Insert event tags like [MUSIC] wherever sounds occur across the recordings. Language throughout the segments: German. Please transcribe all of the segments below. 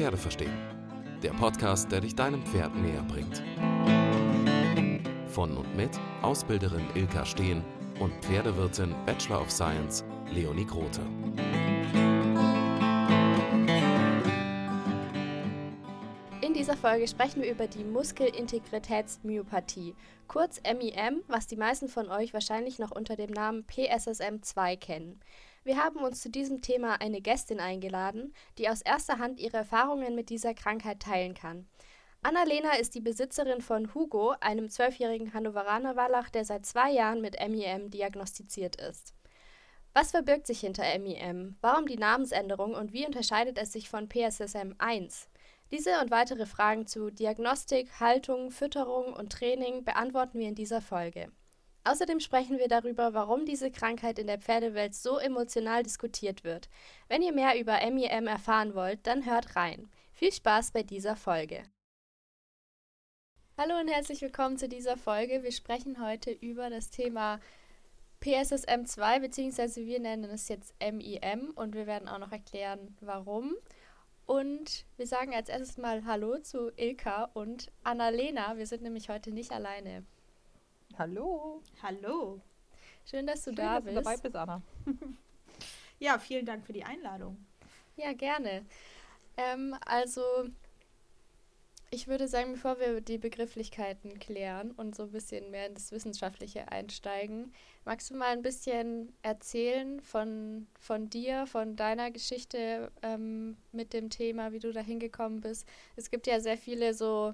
Pferde verstehen. Der Podcast, der dich deinem Pferd näher bringt. Von und mit Ausbilderin Ilka Steen und Pferdewirtin Bachelor of Science Leonie Grote. In dieser Folge sprechen wir über die Muskelintegritätsmyopathie, kurz MIM, was die meisten von euch wahrscheinlich noch unter dem Namen PSSM2 kennen. Wir haben uns zu diesem Thema eine Gästin eingeladen, die aus erster Hand ihre Erfahrungen mit dieser Krankheit teilen kann. Annalena ist die Besitzerin von Hugo, einem zwölfjährigen Hannoveraner Wallach, der seit zwei Jahren mit MIM diagnostiziert ist. Was verbirgt sich hinter MIM? Warum die Namensänderung und wie unterscheidet es sich von PSSM 1? Diese und weitere Fragen zu Diagnostik, Haltung, Fütterung und Training beantworten wir in dieser Folge. Außerdem sprechen wir darüber, warum diese Krankheit in der Pferdewelt so emotional diskutiert wird. Wenn ihr mehr über MIM erfahren wollt, dann hört rein. Viel Spaß bei dieser Folge. Hallo und herzlich willkommen zu dieser Folge. Wir sprechen heute über das Thema PSSM2, beziehungsweise wir nennen es jetzt MIM und wir werden auch noch erklären, warum. Und wir sagen als erstes mal Hallo zu Ilka und Annalena. Wir sind nämlich heute nicht alleine. Hallo. Hallo. Schön, dass du Schön, da dass bist. du dabei bist, Anna. [LAUGHS] Ja, vielen Dank für die Einladung. Ja, gerne. Ähm, also, ich würde sagen, bevor wir die Begrifflichkeiten klären und so ein bisschen mehr in das Wissenschaftliche einsteigen, magst du mal ein bisschen erzählen von, von dir, von deiner Geschichte ähm, mit dem Thema, wie du da hingekommen bist? Es gibt ja sehr viele so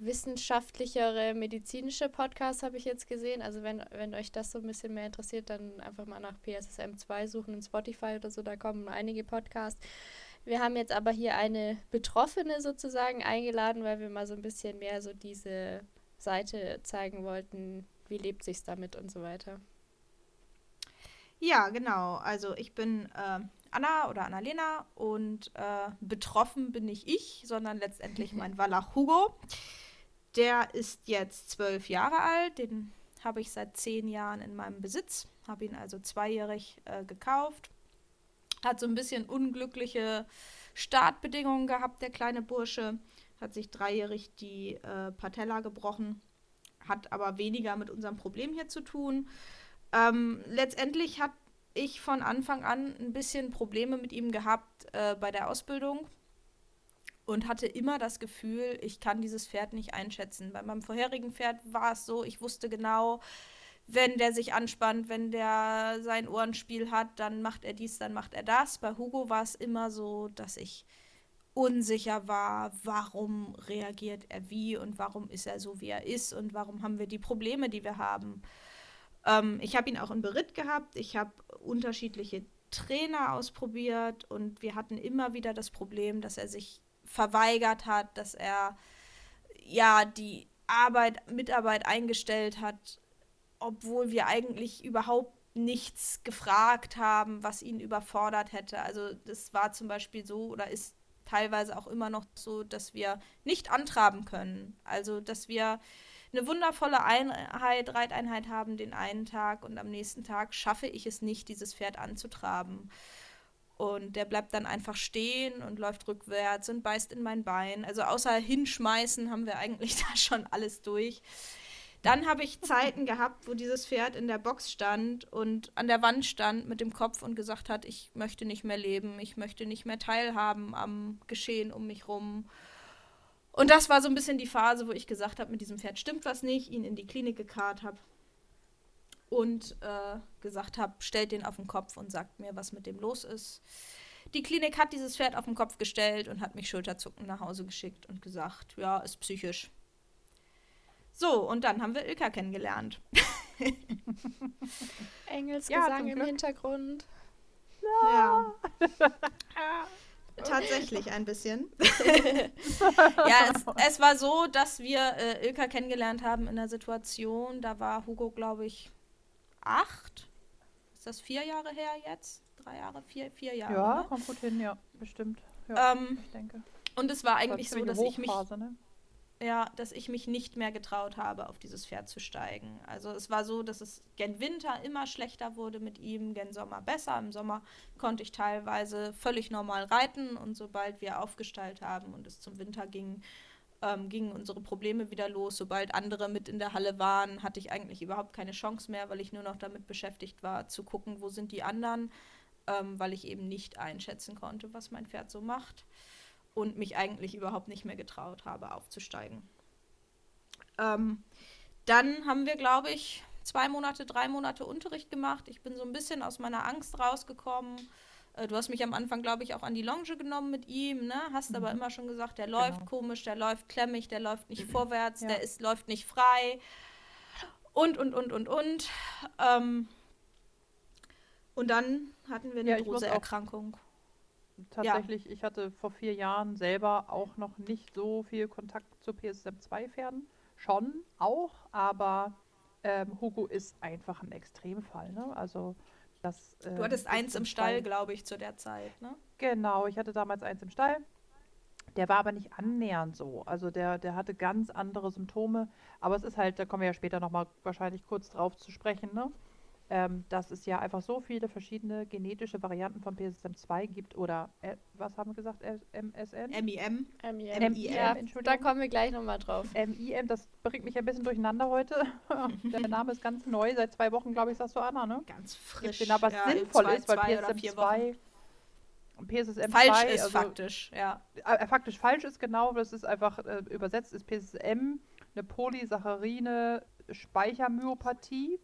wissenschaftlichere, medizinische Podcasts habe ich jetzt gesehen. Also wenn, wenn euch das so ein bisschen mehr interessiert, dann einfach mal nach PSSM2 suchen in Spotify oder so, da kommen einige Podcasts. Wir haben jetzt aber hier eine Betroffene sozusagen eingeladen, weil wir mal so ein bisschen mehr so diese Seite zeigen wollten, wie lebt sich's damit und so weiter. Ja, genau. Also ich bin äh, Anna oder Annalena und äh, betroffen bin nicht ich, sondern letztendlich mein [LAUGHS] Wallach Hugo. Der ist jetzt zwölf Jahre alt, den habe ich seit zehn Jahren in meinem Besitz, habe ihn also zweijährig äh, gekauft. Hat so ein bisschen unglückliche Startbedingungen gehabt, der kleine Bursche. Hat sich dreijährig die äh, Patella gebrochen, hat aber weniger mit unserem Problem hier zu tun. Ähm, letztendlich hat ich von Anfang an ein bisschen Probleme mit ihm gehabt äh, bei der Ausbildung und hatte immer das Gefühl, ich kann dieses Pferd nicht einschätzen. Bei meinem vorherigen Pferd war es so, ich wusste genau, wenn der sich anspannt, wenn der sein Ohrenspiel hat, dann macht er dies, dann macht er das. Bei Hugo war es immer so, dass ich unsicher war, warum reagiert er wie und warum ist er so, wie er ist und warum haben wir die Probleme, die wir haben. Ähm, ich habe ihn auch in Beritt gehabt, ich habe unterschiedliche Trainer ausprobiert und wir hatten immer wieder das Problem, dass er sich verweigert hat, dass er ja die Arbeit, Mitarbeit eingestellt hat, obwohl wir eigentlich überhaupt nichts gefragt haben, was ihn überfordert hätte. Also das war zum Beispiel so oder ist teilweise auch immer noch so, dass wir nicht antraben können. Also dass wir eine wundervolle Einheit, Reiteinheit haben den einen Tag und am nächsten Tag schaffe ich es nicht, dieses Pferd anzutraben. Und der bleibt dann einfach stehen und läuft rückwärts und beißt in mein Bein. Also außer hinschmeißen haben wir eigentlich [LAUGHS] da schon alles durch. Dann habe ich Zeiten gehabt, wo dieses Pferd in der Box stand und an der Wand stand mit dem Kopf und gesagt hat, ich möchte nicht mehr leben, ich möchte nicht mehr teilhaben am Geschehen um mich rum. Und das war so ein bisschen die Phase, wo ich gesagt habe, mit diesem Pferd stimmt was nicht, ihn in die Klinik gekarrt habe und äh, gesagt habe, stellt den auf den Kopf und sagt mir, was mit dem los ist. Die Klinik hat dieses Pferd auf den Kopf gestellt und hat mich schulterzuckend nach Hause geschickt und gesagt, ja, ist psychisch. So, und dann haben wir Ilka kennengelernt. [LAUGHS] Engelsgesang Ja, im. Hintergrund. Ja. [LAUGHS] Tatsächlich ein bisschen. [LAUGHS] ja, es, es war so, dass wir äh, Ilka kennengelernt haben in der Situation, da war Hugo, glaube ich, acht. Ist das vier Jahre her jetzt? Drei Jahre, vier, vier Jahre. Ja, ne? kommt gut hin, ja, bestimmt. Ja, Ähm, ich denke. und es war eigentlich so, dass ich mich ne? ja, dass ich mich nicht mehr getraut habe, auf dieses Pferd zu steigen. Also es war so, dass es gen Winter immer schlechter wurde mit ihm, gen Sommer besser. Im Sommer konnte ich teilweise völlig normal reiten und sobald wir aufgestallt haben und es zum Winter ging, ähm, gingen unsere Probleme wieder los. Sobald andere mit in der Halle waren, hatte ich eigentlich überhaupt keine Chance mehr, weil ich nur noch damit beschäftigt war, zu gucken, wo sind die anderen, ähm, weil ich eben nicht einschätzen konnte, was mein Pferd so macht und mich eigentlich überhaupt nicht mehr getraut habe, aufzusteigen. Ähm, dann haben wir, glaube ich, zwei Monate, drei Monate Unterricht gemacht. Ich bin so ein bisschen aus meiner Angst rausgekommen. Äh, du hast mich am Anfang, glaube ich, auch an die Longe genommen mit ihm, ne? Hast mhm. aber immer schon gesagt, der läuft genau. komisch, der läuft klemmig, der läuft nicht mhm. vorwärts, ja. der ist, läuft nicht frei. Und, und, und, und, und. Ähm, und dann hatten wir eine ja, große Erkrankung tatsächlich, ja. ich hatte vor vier Jahren selber auch noch nicht so viel Kontakt zu PSM2-Pferden. Schon auch, aber ähm, Hugo ist einfach ein Extremfall. Ne? Also das, äh, du hattest eins im Stall, glaube ich, zu der Zeit, ne? Genau, ich hatte damals eins im Stall. Der war aber nicht annähernd so. Also der, der hatte ganz andere Symptome. Aber es ist halt, da kommen wir ja später nochmal wahrscheinlich kurz drauf zu sprechen, ne? Ähm, dass es ja einfach so viele verschiedene genetische Varianten von PSM2 gibt oder äh, was haben wir gesagt? MSN? MIM. MIM. Ja, da kommen wir gleich nochmal drauf. MIM, das bringt mich ein bisschen durcheinander heute. [LAUGHS] Der [LAUGHS] Name ist ganz neu, seit zwei Wochen, glaube ich, sagst du Anna, ne? Ganz frisch. Den aber ja, sinnvoll zwei, ist, weil PSM2 PSM2 falsch ist also, faktisch, ja. Äh, faktisch falsch ist genau, das ist einfach äh, übersetzt ist PSM eine Polysaccharine Speichermyopathie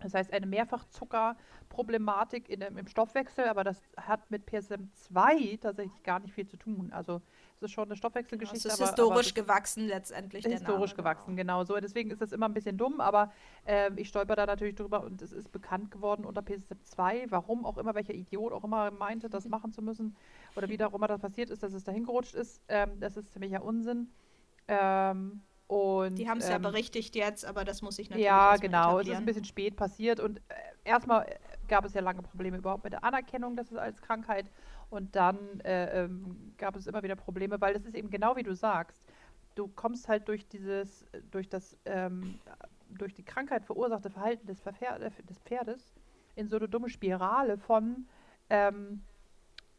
das heißt, eine Mehrfachzuckerproblematik in, im Stoffwechsel, aber das hat mit PSM2 tatsächlich gar nicht viel zu tun. Also es ist schon eine Stoffwechselgeschichte. Es ist historisch aber, aber gewachsen letztendlich. Historisch Name, gewachsen, genau. genau. so. Deswegen ist das immer ein bisschen dumm, aber äh, ich stolper da natürlich drüber und es ist bekannt geworden unter PSM2, warum auch immer, welcher Idiot auch immer meinte, das machen zu müssen oder wie auch immer das passiert ist, dass es dahin gerutscht ist. Ähm, das ist ziemlicher Unsinn. Ähm, und, die haben es ähm, ja berichtigt jetzt, aber das muss ich natürlich Ja, genau, es ist ein bisschen spät passiert und äh, erstmal gab es ja lange Probleme überhaupt mit der Anerkennung, dass es als Krankheit. Und dann äh, ähm, gab es immer wieder Probleme, weil das ist eben genau wie du sagst, du kommst halt durch dieses, durch das, ähm, durch die Krankheit verursachte Verhalten des, Verfer des Pferdes in so eine dumme Spirale von ähm,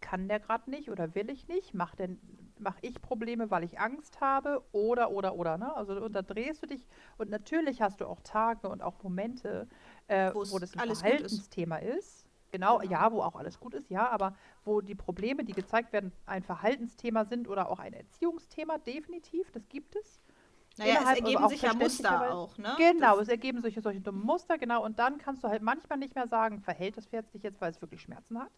kann der gerade nicht oder will ich nicht, macht denn mache ich Probleme, weil ich Angst habe oder, oder, oder. Ne? Also und da drehst du dich und natürlich hast du auch Tage und auch Momente, äh, wo das ein Verhaltensthema ist. ist. Genau, genau, ja, wo auch alles gut ist, ja, aber wo die Probleme, die gezeigt werden, ein Verhaltensthema sind oder auch ein Erziehungsthema, definitiv, das gibt es. Naja, Innerhalb, es ergeben sich ja Muster auch, ne? Genau, das es ergeben sich solche dummen Muster, genau, und dann kannst du halt manchmal nicht mehr sagen, verhält das Pferd sich jetzt, weil es wirklich Schmerzen hat,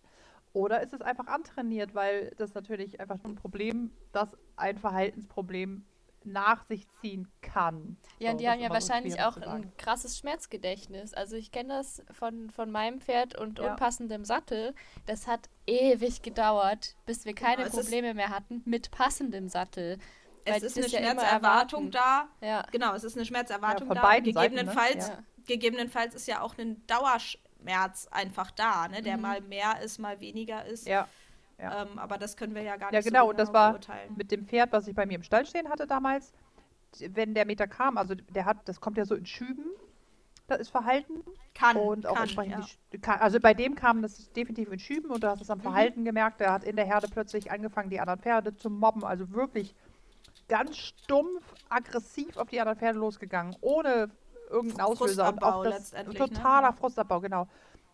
oder ist es einfach antrainiert, weil das natürlich einfach ein Problem, das ein Verhaltensproblem nach sich ziehen kann. Ja, so, und die haben ja wahrscheinlich auch ein krasses Schmerzgedächtnis. Also ich kenne das von, von meinem Pferd und ja. unpassendem Sattel. Das hat ewig gedauert, bis wir keine genau, Probleme mehr hatten mit passendem Sattel. Es ist eine ja Schmerzerwartung da. Ja. Genau, es ist eine Schmerzerwartung ja, da. Beiden gegebenenfalls, Seiten, ne? gegebenenfalls ist ja auch ein Dauerschmerz Schmerz einfach da, ne? der mhm. mal mehr ist, mal weniger ist. Ja. ja. Ähm, aber das können wir ja gar ja, nicht genau. so genau und das war beurteilen. mit dem Pferd, was ich bei mir im Stall stehen hatte damals, wenn der Meter kam, also der hat, das kommt ja so in Schüben, das ist Verhalten. Kann. Und auch kann, entsprechend ja. kann, also bei dem kam das definitiv in Schüben und du hast es am mhm. Verhalten mhm. gemerkt, der hat in der Herde plötzlich angefangen, die anderen Pferde zu mobben, also wirklich ganz stumpf, aggressiv auf die anderen Pferde losgegangen, ohne irgendein Auslöser. Und auch das ne? totaler ne? Frustabbau, genau.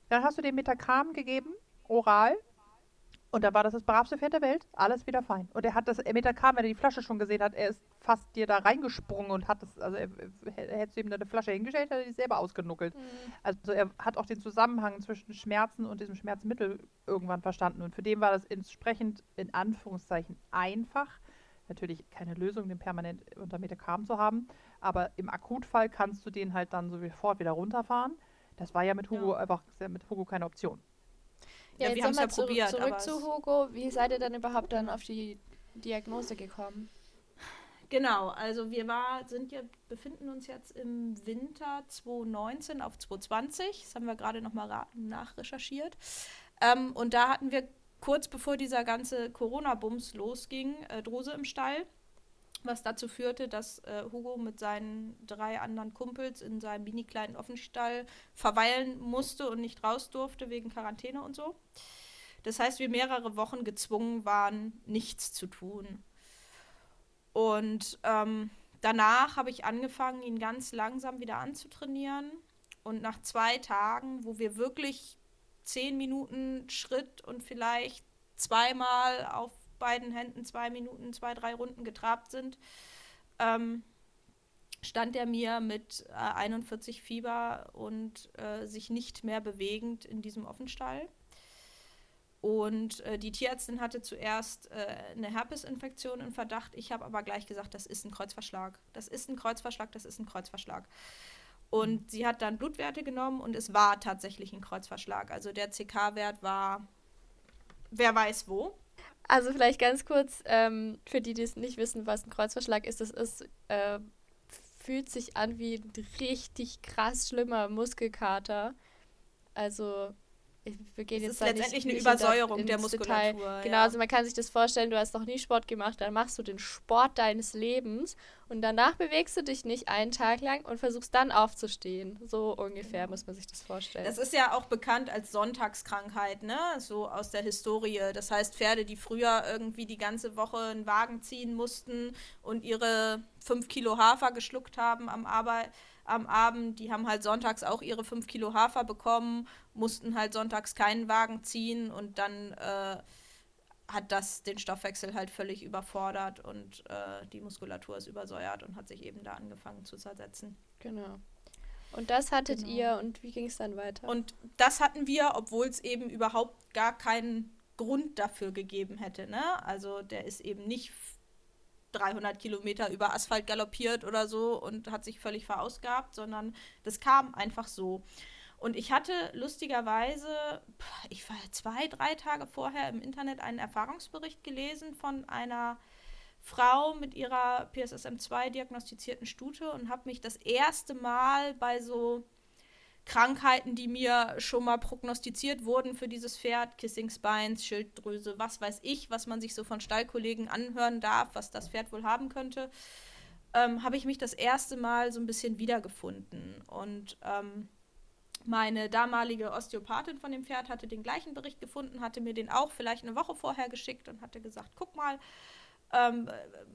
Dann hast du dem Metacam gegeben, oral. Und da war das das bravste Pferd der Welt. Alles wieder fein. Und er hat das Metacam, wenn er die Flasche schon gesehen hat, er ist fast dir da reingesprungen und hat das, also er, er hätte ihm eine Flasche hingestellt, hat er die selber ausgenuckelt. Mhm. Also er hat auch den Zusammenhang zwischen Schmerzen und diesem Schmerzmittel irgendwann verstanden. Und für den war das entsprechend in Anführungszeichen einfach. Natürlich keine Lösung, den permanent unter Metacam zu haben. Aber im Akutfall kannst du den halt dann sofort wieder runterfahren. Das war ja mit Hugo ja. einfach mit Hugo keine Option. Ja, ja jetzt nochmal ja zu, probiert, zurück zu Hugo. Wie seid ihr denn überhaupt dann auf die Diagnose gekommen? Genau, also wir war, sind ja, befinden uns jetzt im Winter 2019 auf 2020. Das haben wir gerade nochmal nachrecherchiert. Ähm, und da hatten wir kurz bevor dieser ganze Corona-Bums losging, äh, Drose im Stall. was dazu führte, dass äh, Hugo mit seinen drei anderen Kumpels in seinem mini kleinen Offenstall verweilen musste und nicht raus durfte wegen Quarantäne und so. Das heißt, wir mehrere Wochen gezwungen waren, nichts zu tun. Und ähm, danach habe ich angefangen, ihn ganz langsam wieder anzutrainieren. Und nach zwei Tagen, wo wir wirklich zehn Minuten Schritt und vielleicht zweimal auf beiden Händen zwei Minuten, zwei, drei Runden getrabt sind, ähm, stand er mir mit äh, 41 Fieber und äh, sich nicht mehr bewegend in diesem Offenstall. Und äh, die Tierärztin hatte zuerst äh, eine Herpesinfektion in Verdacht. Ich habe aber gleich gesagt, das ist ein Kreuzverschlag. Das ist ein Kreuzverschlag, das ist ein Kreuzverschlag. Und sie hat dann Blutwerte genommen und es war tatsächlich ein Kreuzverschlag. Also der CK-Wert war, wer weiß wo. Also vielleicht ganz kurz, ähm, für die, die es nicht wissen, was ein Kreuzverschlag ist, das ist, äh, fühlt sich an wie ein richtig krass schlimmer Muskelkater. Also wir gehen es jetzt ist letztendlich eine Übersäuerung der Muskulatur. Detail. Genau, ja. also man kann sich das vorstellen, du hast noch nie Sport gemacht, dann machst du den Sport deines Lebens und danach bewegst du dich nicht einen Tag lang und versuchst dann aufzustehen. So ungefähr genau. muss man sich das vorstellen. Das ist ja auch bekannt als Sonntagskrankheit, ne? So aus der Historie. Das heißt, Pferde, die früher irgendwie die ganze Woche einen Wagen ziehen mussten und ihre fünf Kilo Hafer geschluckt haben am Arbeit am Abend. Die haben halt sonntags auch ihre 5 Kilo Hafer bekommen, mussten halt sonntags keinen Wagen ziehen und dann äh, hat das den Stoffwechsel halt völlig überfordert und äh, die Muskulatur ist übersäuert und hat sich eben da angefangen zu zersetzen. Genau. Und das hattet genau. ihr und wie ging es dann weiter? Und das hatten wir, obwohl es eben überhaupt gar keinen Grund dafür gegeben hätte. Ne? Also der ist eben nicht 300 Kilometer über Asphalt galoppiert oder so und hat sich völlig verausgabt, sondern das kam einfach so. Und ich hatte lustigerweise, ich war zwei, drei Tage vorher im Internet einen Erfahrungsbericht gelesen von einer Frau mit ihrer PSSM2 diagnostizierten Stute und habe mich das erste Mal bei so Krankheiten, die mir schon mal prognostiziert wurden für dieses Pferd, Kissing Spines, Schilddrüse, was weiß ich, was man sich so von Stallkollegen anhören darf, was das Pferd wohl haben könnte, ähm, habe ich mich das erste Mal so ein bisschen wiedergefunden. Und ähm, meine damalige Osteopathin von dem Pferd hatte den gleichen Bericht gefunden, hatte mir den auch vielleicht eine Woche vorher geschickt und hatte gesagt, guck mal, ähm,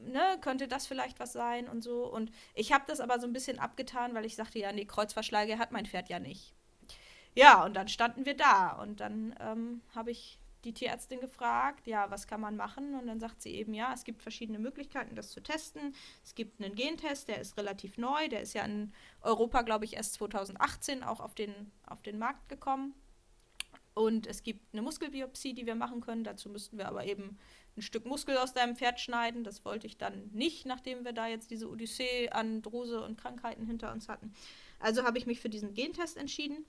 ne, könnte das vielleicht was sein und so. Und ich habe das aber so ein bisschen abgetan, weil ich sagte, ja, nee, Kreuzverschläge hat mein Pferd ja nicht. Ja, und dann standen wir da und dann ähm, habe ich die Tierärztin gefragt, ja, was kann man machen? Und dann sagt sie eben, ja, es gibt verschiedene Möglichkeiten, das zu testen. Es gibt einen Gentest, der ist relativ neu, der ist ja in Europa, glaube ich, erst 2018 auch auf den, auf den Markt gekommen. Und es gibt eine Muskelbiopsie, die wir machen können. Dazu müssten wir aber eben ein Stück Muskel aus deinem Pferd schneiden. Das wollte ich dann nicht, nachdem wir da jetzt diese Odyssee an Druse und Krankheiten hinter uns hatten. Also habe ich mich für diesen Gentest entschieden.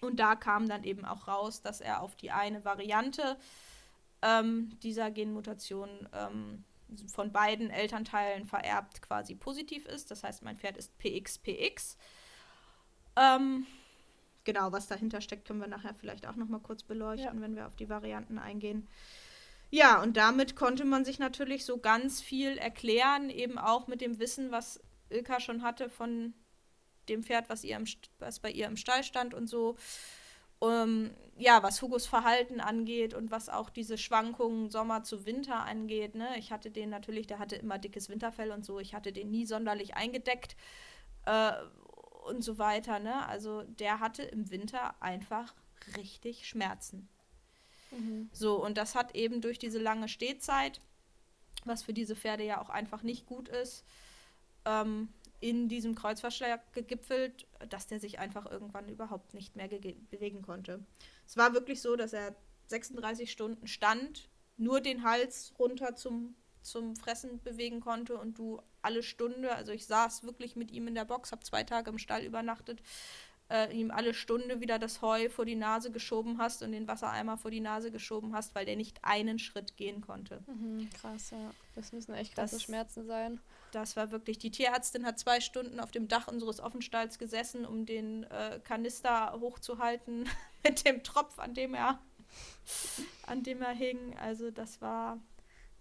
Und da kam dann eben auch raus, dass er auf die eine Variante ähm, dieser Genmutation ähm, von beiden Elternteilen vererbt quasi positiv ist. Das heißt, mein Pferd ist PXPX. Ähm, genau, was dahinter steckt, können wir nachher vielleicht auch noch mal kurz beleuchten, ja. wenn wir auf die Varianten eingehen. Ja, und damit konnte man sich natürlich so ganz viel erklären, eben auch mit dem Wissen, was Ilka schon hatte von dem Pferd, was, ihr im, was bei ihr im Stall stand und so. Um, ähm, ja, was Hugos Verhalten angeht und was auch diese Schwankungen Sommer zu Winter angeht. Ne? Ich hatte den natürlich, der hatte immer dickes Winterfell und so. Ich hatte den nie sonderlich eingedeckt äh, und so weiter. Ne? Also der hatte im Winter einfach richtig Schmerzen. Mhm. So, und das hat eben durch diese lange Stehzeit, was für diese Pferde ja auch einfach nicht gut ist, ähm, in diesem Kreuzverschlag gegipfelt, dass der sich einfach irgendwann überhaupt nicht mehr bewegen konnte. Es war wirklich so, dass er 36 Stunden stand, nur den Hals runter zum, zum Fressen bewegen konnte und du alle Stunde, also ich saß wirklich mit ihm in der Box, habe zwei Tage im Stall übernachtet, äh, ihm alle Stunde wieder das Heu vor die Nase geschoben hast und den Wassereimer vor die Nase geschoben hast, weil der nicht einen Schritt gehen konnte. Mhm, krass, ja. Das müssen echt krasse das, Schmerzen sein. Das war wirklich. Die Tierärztin hat zwei Stunden auf dem Dach unseres Offenstalls gesessen, um den äh, Kanister hochzuhalten [LAUGHS] mit dem Tropf, an dem er an dem er hing. Also das war.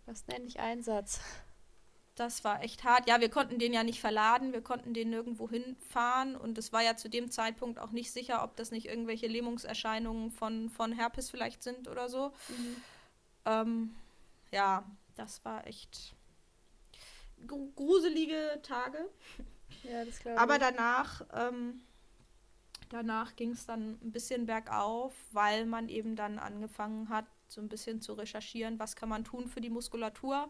Das nenne ich Einsatz. Das war echt hart. Ja, wir konnten den ja nicht verladen, wir konnten den nirgendwo hinfahren und es war ja zu dem Zeitpunkt auch nicht sicher, ob das nicht irgendwelche Lähmungserscheinungen von, von Herpes vielleicht sind oder so. Mhm. Ähm, ja, das war echt gruselige Tage. [LAUGHS] Ja, das glaube ich. Aber danach, ähm, danach ging es dann ein bisschen bergauf, weil man eben dann angefangen hat, so ein bisschen zu recherchieren, was kann man tun für die Muskulatur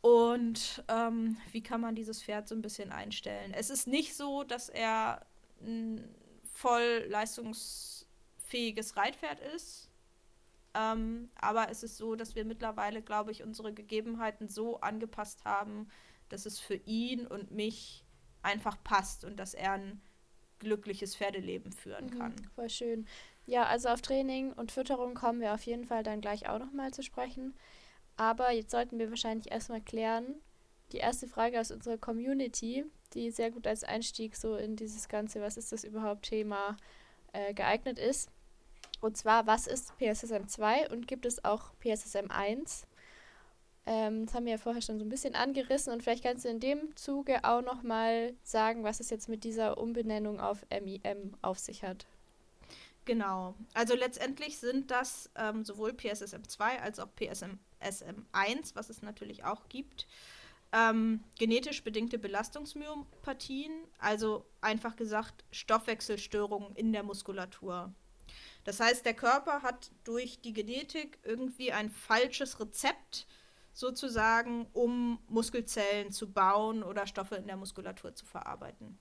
und ähm, wie kann man dieses Pferd so ein bisschen einstellen. Es ist nicht so, dass er ein voll leistungsfähiges Reitpferd ist. Ähm, aber es ist so, dass wir mittlerweile, glaube ich, unsere Gegebenheiten so angepasst haben, dass es für ihn und mich einfach passt und dass er ein glückliches Pferdeleben führen mhm, kann. Mhm, voll schön. Ja, also auf Training und Fütterung kommen wir auf jeden Fall dann gleich auch nochmal zu sprechen. Aber jetzt sollten wir wahrscheinlich erstmal klären, die erste Frage aus unserer Community, die sehr gut als Einstieg so in dieses ganze, was ist das überhaupt Thema, äh, geeignet ist. Und zwar, was ist PSSM 2 und gibt es auch PSSM 1? Ähm, das haben wir ja vorher schon so ein bisschen angerissen und vielleicht kannst du in dem Zuge auch nochmal sagen, was es jetzt mit dieser Umbenennung auf MIM auf sich hat. Genau. Also letztendlich sind das ähm, sowohl PSSM 2 als auch PSSM 1, was es natürlich auch gibt, ähm, genetisch bedingte Belastungsmyopathien, also einfach gesagt Stoffwechselstörungen in der Muskulatur. Das heißt, der Körper hat durch die Genetik irgendwie ein falsches Rezept sozusagen, um Muskelzellen zu bauen oder Stoffe in der Muskulatur zu verarbeiten.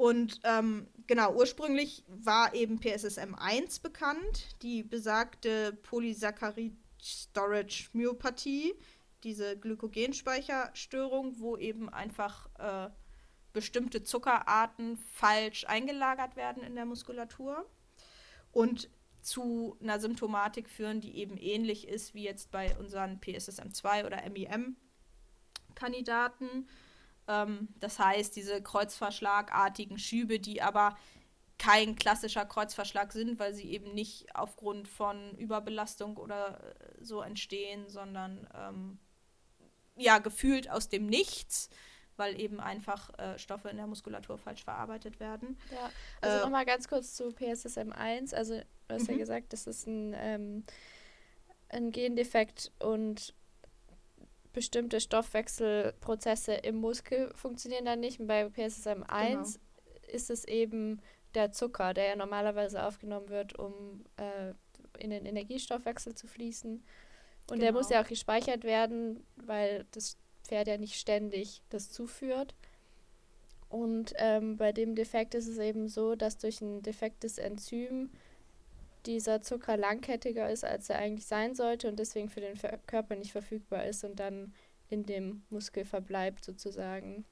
Und ähm, genau, ursprünglich war eben PSSM 1 bekannt, die besagte Polysaccharid Storage Myopathie, diese Glykogenspeicherstörung, wo eben einfach äh, bestimmte Zuckerarten falsch eingelagert werden in der Muskulatur und zu einer Symptomatik führen, die eben ähnlich ist wie jetzt bei unseren PSSM2 oder MIM-Kandidaten. Ähm, das heißt, diese kreuzverschlagartigen Schübe, die aber kein klassischer Kreuzverschlag sind, weil sie eben nicht aufgrund von Überbelastung oder äh, so entstehen, sondern ähm, ja, gefühlt aus dem Nichts, weil eben einfach äh, Stoffe in der Muskulatur falsch verarbeitet werden. Ja, also äh, nochmal ganz kurz zu PSSM 1. Also, du hast ja mhm. gesagt, das ist ein, ähm, ein Gendefekt und bestimmte Stoffwechselprozesse im Muskel funktionieren dann nicht. Und bei PSSM 1 genau. ist es eben der Zucker, der ja normalerweise aufgenommen wird, um äh, in den Energiestoffwechsel zu fließen. Und genau. der muss ja auch gespeichert werden, weil das Pferd ja nicht ständig das zuführt. Und ähm, bei dem Defekt ist es eben so, dass durch ein defektes Enzym dieser Zucker langkettiger ist, als er eigentlich sein sollte und deswegen für den Körper nicht verfügbar ist und dann in dem Muskel verbleibt sozusagen.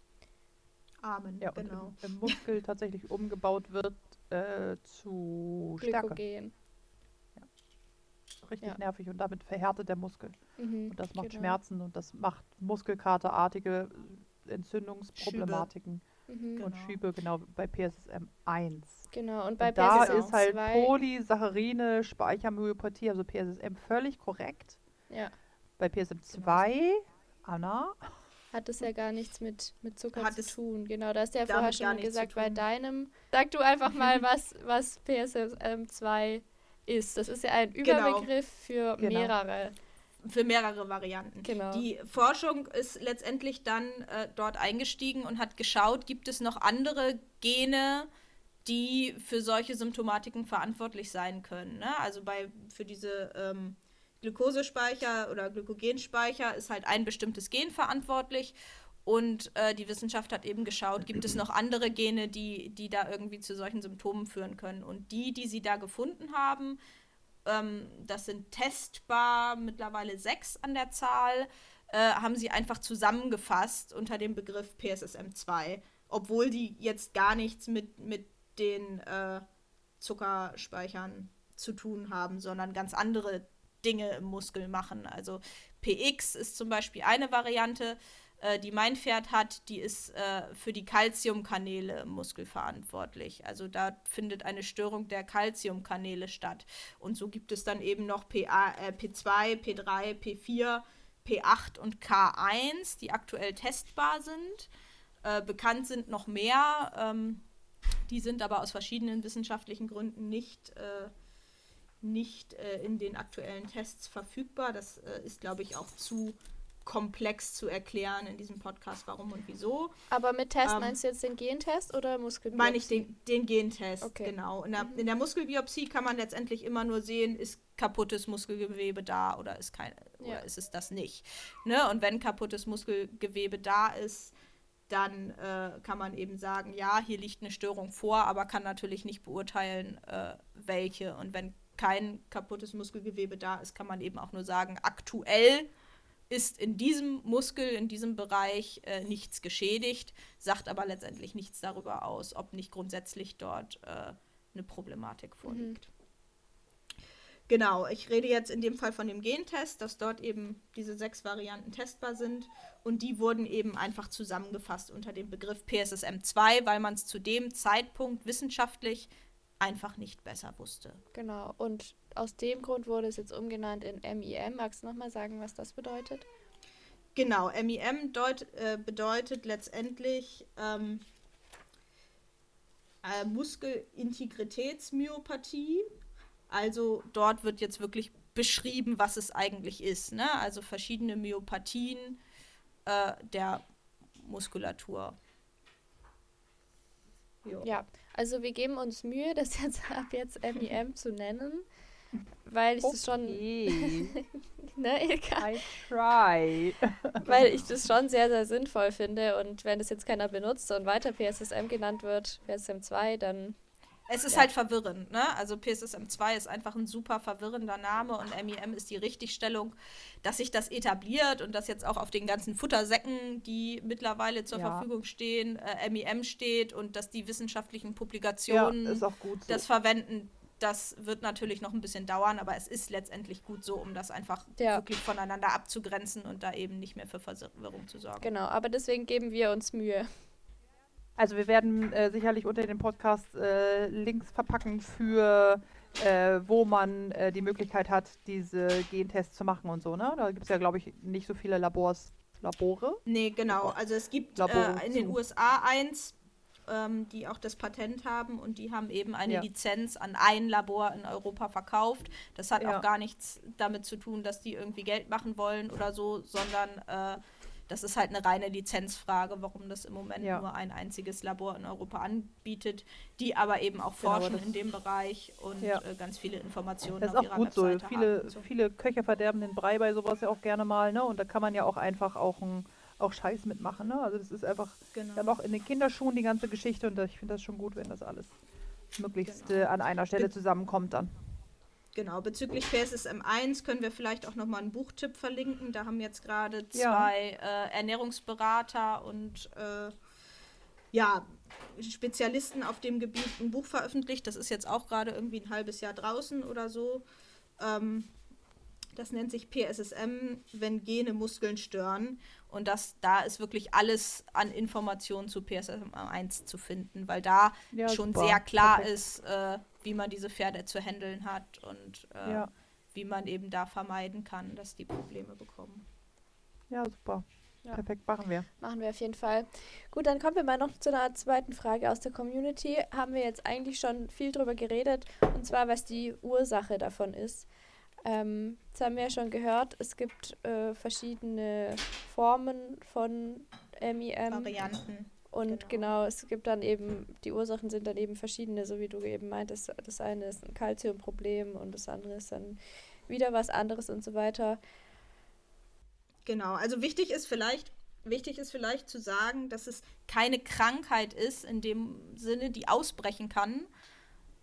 Amen, ja, genau. Im, im, Muskel tatsächlich umgebaut wird äh, zu Glykogen. Stärke. Ja. Richtig ja. nervig und damit verhärtet der Muskel. Mhm, und das macht genau. Schmerzen und das macht Muskelkaterartige Entzündungsproblematiken mhm. und genau. Schübe, genau, bei PSSM 1. Genau, und bei und da PSSM ist halt Polysaccharine, Speichermyopathie, also PSSM völlig korrekt. Ja. Bei PSM 2, genau. Anna. Hat es ja gar nichts mit, mit Zucker Hat zu tun. Genau, da hast du ja vorher schon gesagt, bei deinem. Sag du einfach mal, [LAUGHS] was, was PSM 2 ist. Das ist ja ein genau. Überbegriff genau. für genau. Für mehrere Varianten. Genau. Die Forschung ist letztendlich dann äh, dort eingestiegen und hat geschaut, gibt es noch andere Gene, die für solche Symptomatiken verantwortlich sein können. Ne? Also bei, für diese ähm, Glukosespeicher oder Glykogenspeicher ist halt ein bestimmtes Gen verantwortlich. Und äh, die Wissenschaft hat eben geschaut, gibt es noch andere Gene, die, die da irgendwie zu solchen Symptomen führen können. Und die, die sie da gefunden haben, ähm, das sind testbar mittlerweile sechs an der Zahl, äh, haben sie einfach zusammengefasst unter dem Begriff PSSM2, obwohl die jetzt gar nichts mit, mit den äh, Zuckerspeichern zu tun haben, sondern ganz andere Dinge im Muskel machen. Also PX ist zum Beispiel eine Variante, äh, die mein Pferd hat, die ist äh, für die Calciumkanäle im Muskel verantwortlich. Also da findet eine Störung der Calciumkanäle statt. Und so gibt es dann eben noch PA, äh, P2, P3, P4, P8 und K1, die aktuell testbar sind. Äh, bekannt sind noch mehr. Ähm, die sind aber aus verschiedenen wissenschaftlichen Gründen nicht, äh, nicht äh, in den aktuellen Tests verfügbar. Das äh, ist, glaube ich, auch zu komplex zu erklären in diesem Podcast, warum und wieso. Aber mit Test ähm, meinst du jetzt den Gentest oder Muskelbiopsie? Meine ich den, den Gentest, okay. genau. In der, mhm. in der, Muskelbiopsie kann man letztendlich immer nur sehen, ist kaputtes Muskelgewebe da oder ist, kein, ja. oder ist es das nicht. Ne? Und wenn kaputtes Muskelgewebe da ist, dann äh, kann man eben sagen, ja, hier liegt eine Störung vor, aber kann natürlich nicht beurteilen, äh, welche. Und wenn kein kaputtes Muskelgewebe da ist, kann man eben auch nur sagen, aktuell ist in diesem Muskel, in diesem Bereich äh, nichts geschädigt, sagt aber letztendlich nichts darüber aus, ob nicht grundsätzlich dort äh, eine Problematik vorliegt. Mhm. Genau, ich rede jetzt in dem Fall von dem Gentest, dass dort eben diese sechs Varianten testbar sind und die wurden eben einfach zusammengefasst unter dem Begriff PSSM2, weil man es zu dem Zeitpunkt wissenschaftlich einfach nicht besser wusste. Genau, und aus dem Grund wurde es jetzt umgenannt in MIM. Magst du nochmal sagen, was das bedeutet? Genau, MIM deut, äh, bedeutet letztendlich ähm, äh, Muskelintegritätsmyopathie. Also dort wird jetzt wirklich beschrieben, was es eigentlich ist. Ne? Also verschiedene Myopathien äh, der Muskulatur. Jo. Ja, also wir geben uns Mühe, das jetzt [LAUGHS] ab jetzt MIM zu nennen, weil ich okay. das schon. [LAUGHS] ne, Ilka? I try. weil ich das schon sehr, sehr sinnvoll finde und wenn das jetzt keiner benutzt und weiter PSSM genannt wird, PSSM 2, dann es ist ja. halt verwirrend, ne? Also PSSM2 ist einfach ein super verwirrender Name und MIM ist die Richtigstellung, dass sich das etabliert und dass jetzt auch auf den ganzen Futtersäcken, die mittlerweile zur ja. Verfügung stehen, äh, MIM steht und dass die wissenschaftlichen Publikationen ja, so. das verwenden. Das wird natürlich noch ein bisschen dauern, aber es ist letztendlich gut so, um das einfach wirklich voneinander abzugrenzen und da eben nicht mehr für Verwirrung zu sorgen. Genau, aber deswegen geben wir uns Mühe. Also wir werden äh, sicherlich unter dem Podcast äh, Links verpacken für äh, wo man äh, die Möglichkeit hat, diese Gentests zu machen und so, ne? Da gibt es ja, glaube ich, nicht so viele Labors, Labore. Nee, genau. Also es gibt äh, in den USA eins, ähm, die auch das Patent haben und die haben eben eine ja. Lizenz an ein Labor in Europa verkauft. Das hat ja. auch gar nichts damit zu tun, dass die irgendwie Geld machen wollen oder so, sondern äh, das ist halt eine reine Lizenzfrage, warum das im Moment ja. nur ein einziges Labor in Europa anbietet, die aber eben auch genau, forschen in dem Bereich und ja. äh, ganz viele Informationen das ist auch gut Webseite so. Viele, so. viele Köcher verderben den Brei bei sowas ja auch gerne mal, ne? Und da kann man ja auch einfach auch ein auch Scheiß mitmachen, ne? Also das ist einfach genau. ja noch in den Kinderschuhen die ganze Geschichte und ich finde das schon gut, wenn das alles möglichst genau. äh, an einer Stelle zusammenkommt dann. Genau, bezüglich PSSM 1 können wir vielleicht auch nochmal einen Buchtipp verlinken. Da haben jetzt gerade zwei ja. äh, Ernährungsberater und äh, ja, Spezialisten auf dem Gebiet ein Buch veröffentlicht. Das ist jetzt auch gerade irgendwie ein halbes Jahr draußen oder so. Ähm, das nennt sich PSSM, wenn Gene Muskeln stören. Und das, da ist wirklich alles an Informationen zu PSSM 1 zu finden, weil da ja, schon super. sehr klar Perfekt. ist, äh, wie man diese Pferde zu handeln hat und äh, ja. wie man eben da vermeiden kann, dass die Probleme bekommen. Ja, super. Ja. Perfekt, machen wir. Machen wir auf jeden Fall. Gut, dann kommen wir mal noch zu einer zweiten Frage aus der Community. Haben wir jetzt eigentlich schon viel drüber geredet, und zwar, was die Ursache davon ist. Ähm, das haben wir ja schon gehört. Es gibt äh, verschiedene Formen von MIM. Varianten. Und genau. genau. es gibt dann eben, die Ursachen sind dann eben verschiedene, so wie du eben meintest. Das eine ist ein Kalziumproblem und das andere ist dann wieder was anderes und so weiter. Genau, also wichtig ist vielleicht, wichtig ist vielleicht zu sagen, dass es keine Krankheit ist in dem Sinne, die ausbrechen kann,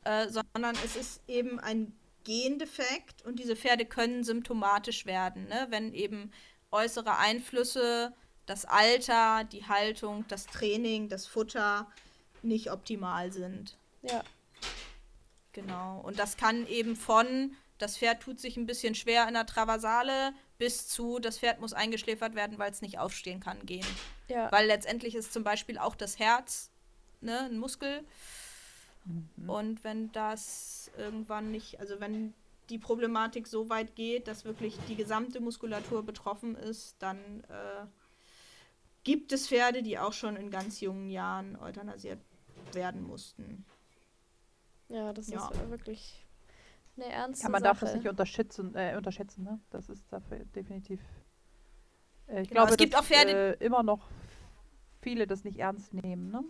äh, sondern es ist eben ein Gendefekt und diese Pferde können symptomatisch werden, ne? wenn eben äußere Einflüsse, das Alter, die Haltung, das Training, das Futter nicht optimal sind. Ja. Genau. Und das kann eben von, das Pferd tut sich ein bisschen schwer in der Traversale, bis zu, das Pferd muss eingeschläfert werden, weil es nicht aufstehen kann, gehen. Ja. Weil letztendlich ist zum Beispiel auch das Herz ne, ein Muskel. Mhm. Und wenn das irgendwann nicht, also wenn die Problematik so weit geht, dass wirklich die gesamte Muskulatur betroffen ist, dann äh, gibt es Pferde, die auch schon in ganz jungen Jahren euthanasiert werden mussten. Ja, das ja. ist wirklich eine ernste ja, man Sache. darf das nicht unterschätzen, äh, unterschätzen ne? Das ist dafür definitiv. Äh, ich genau, glaube, es gibt dass, auch Pferde, äh, immer noch viele das nicht ernst nehmen, ne?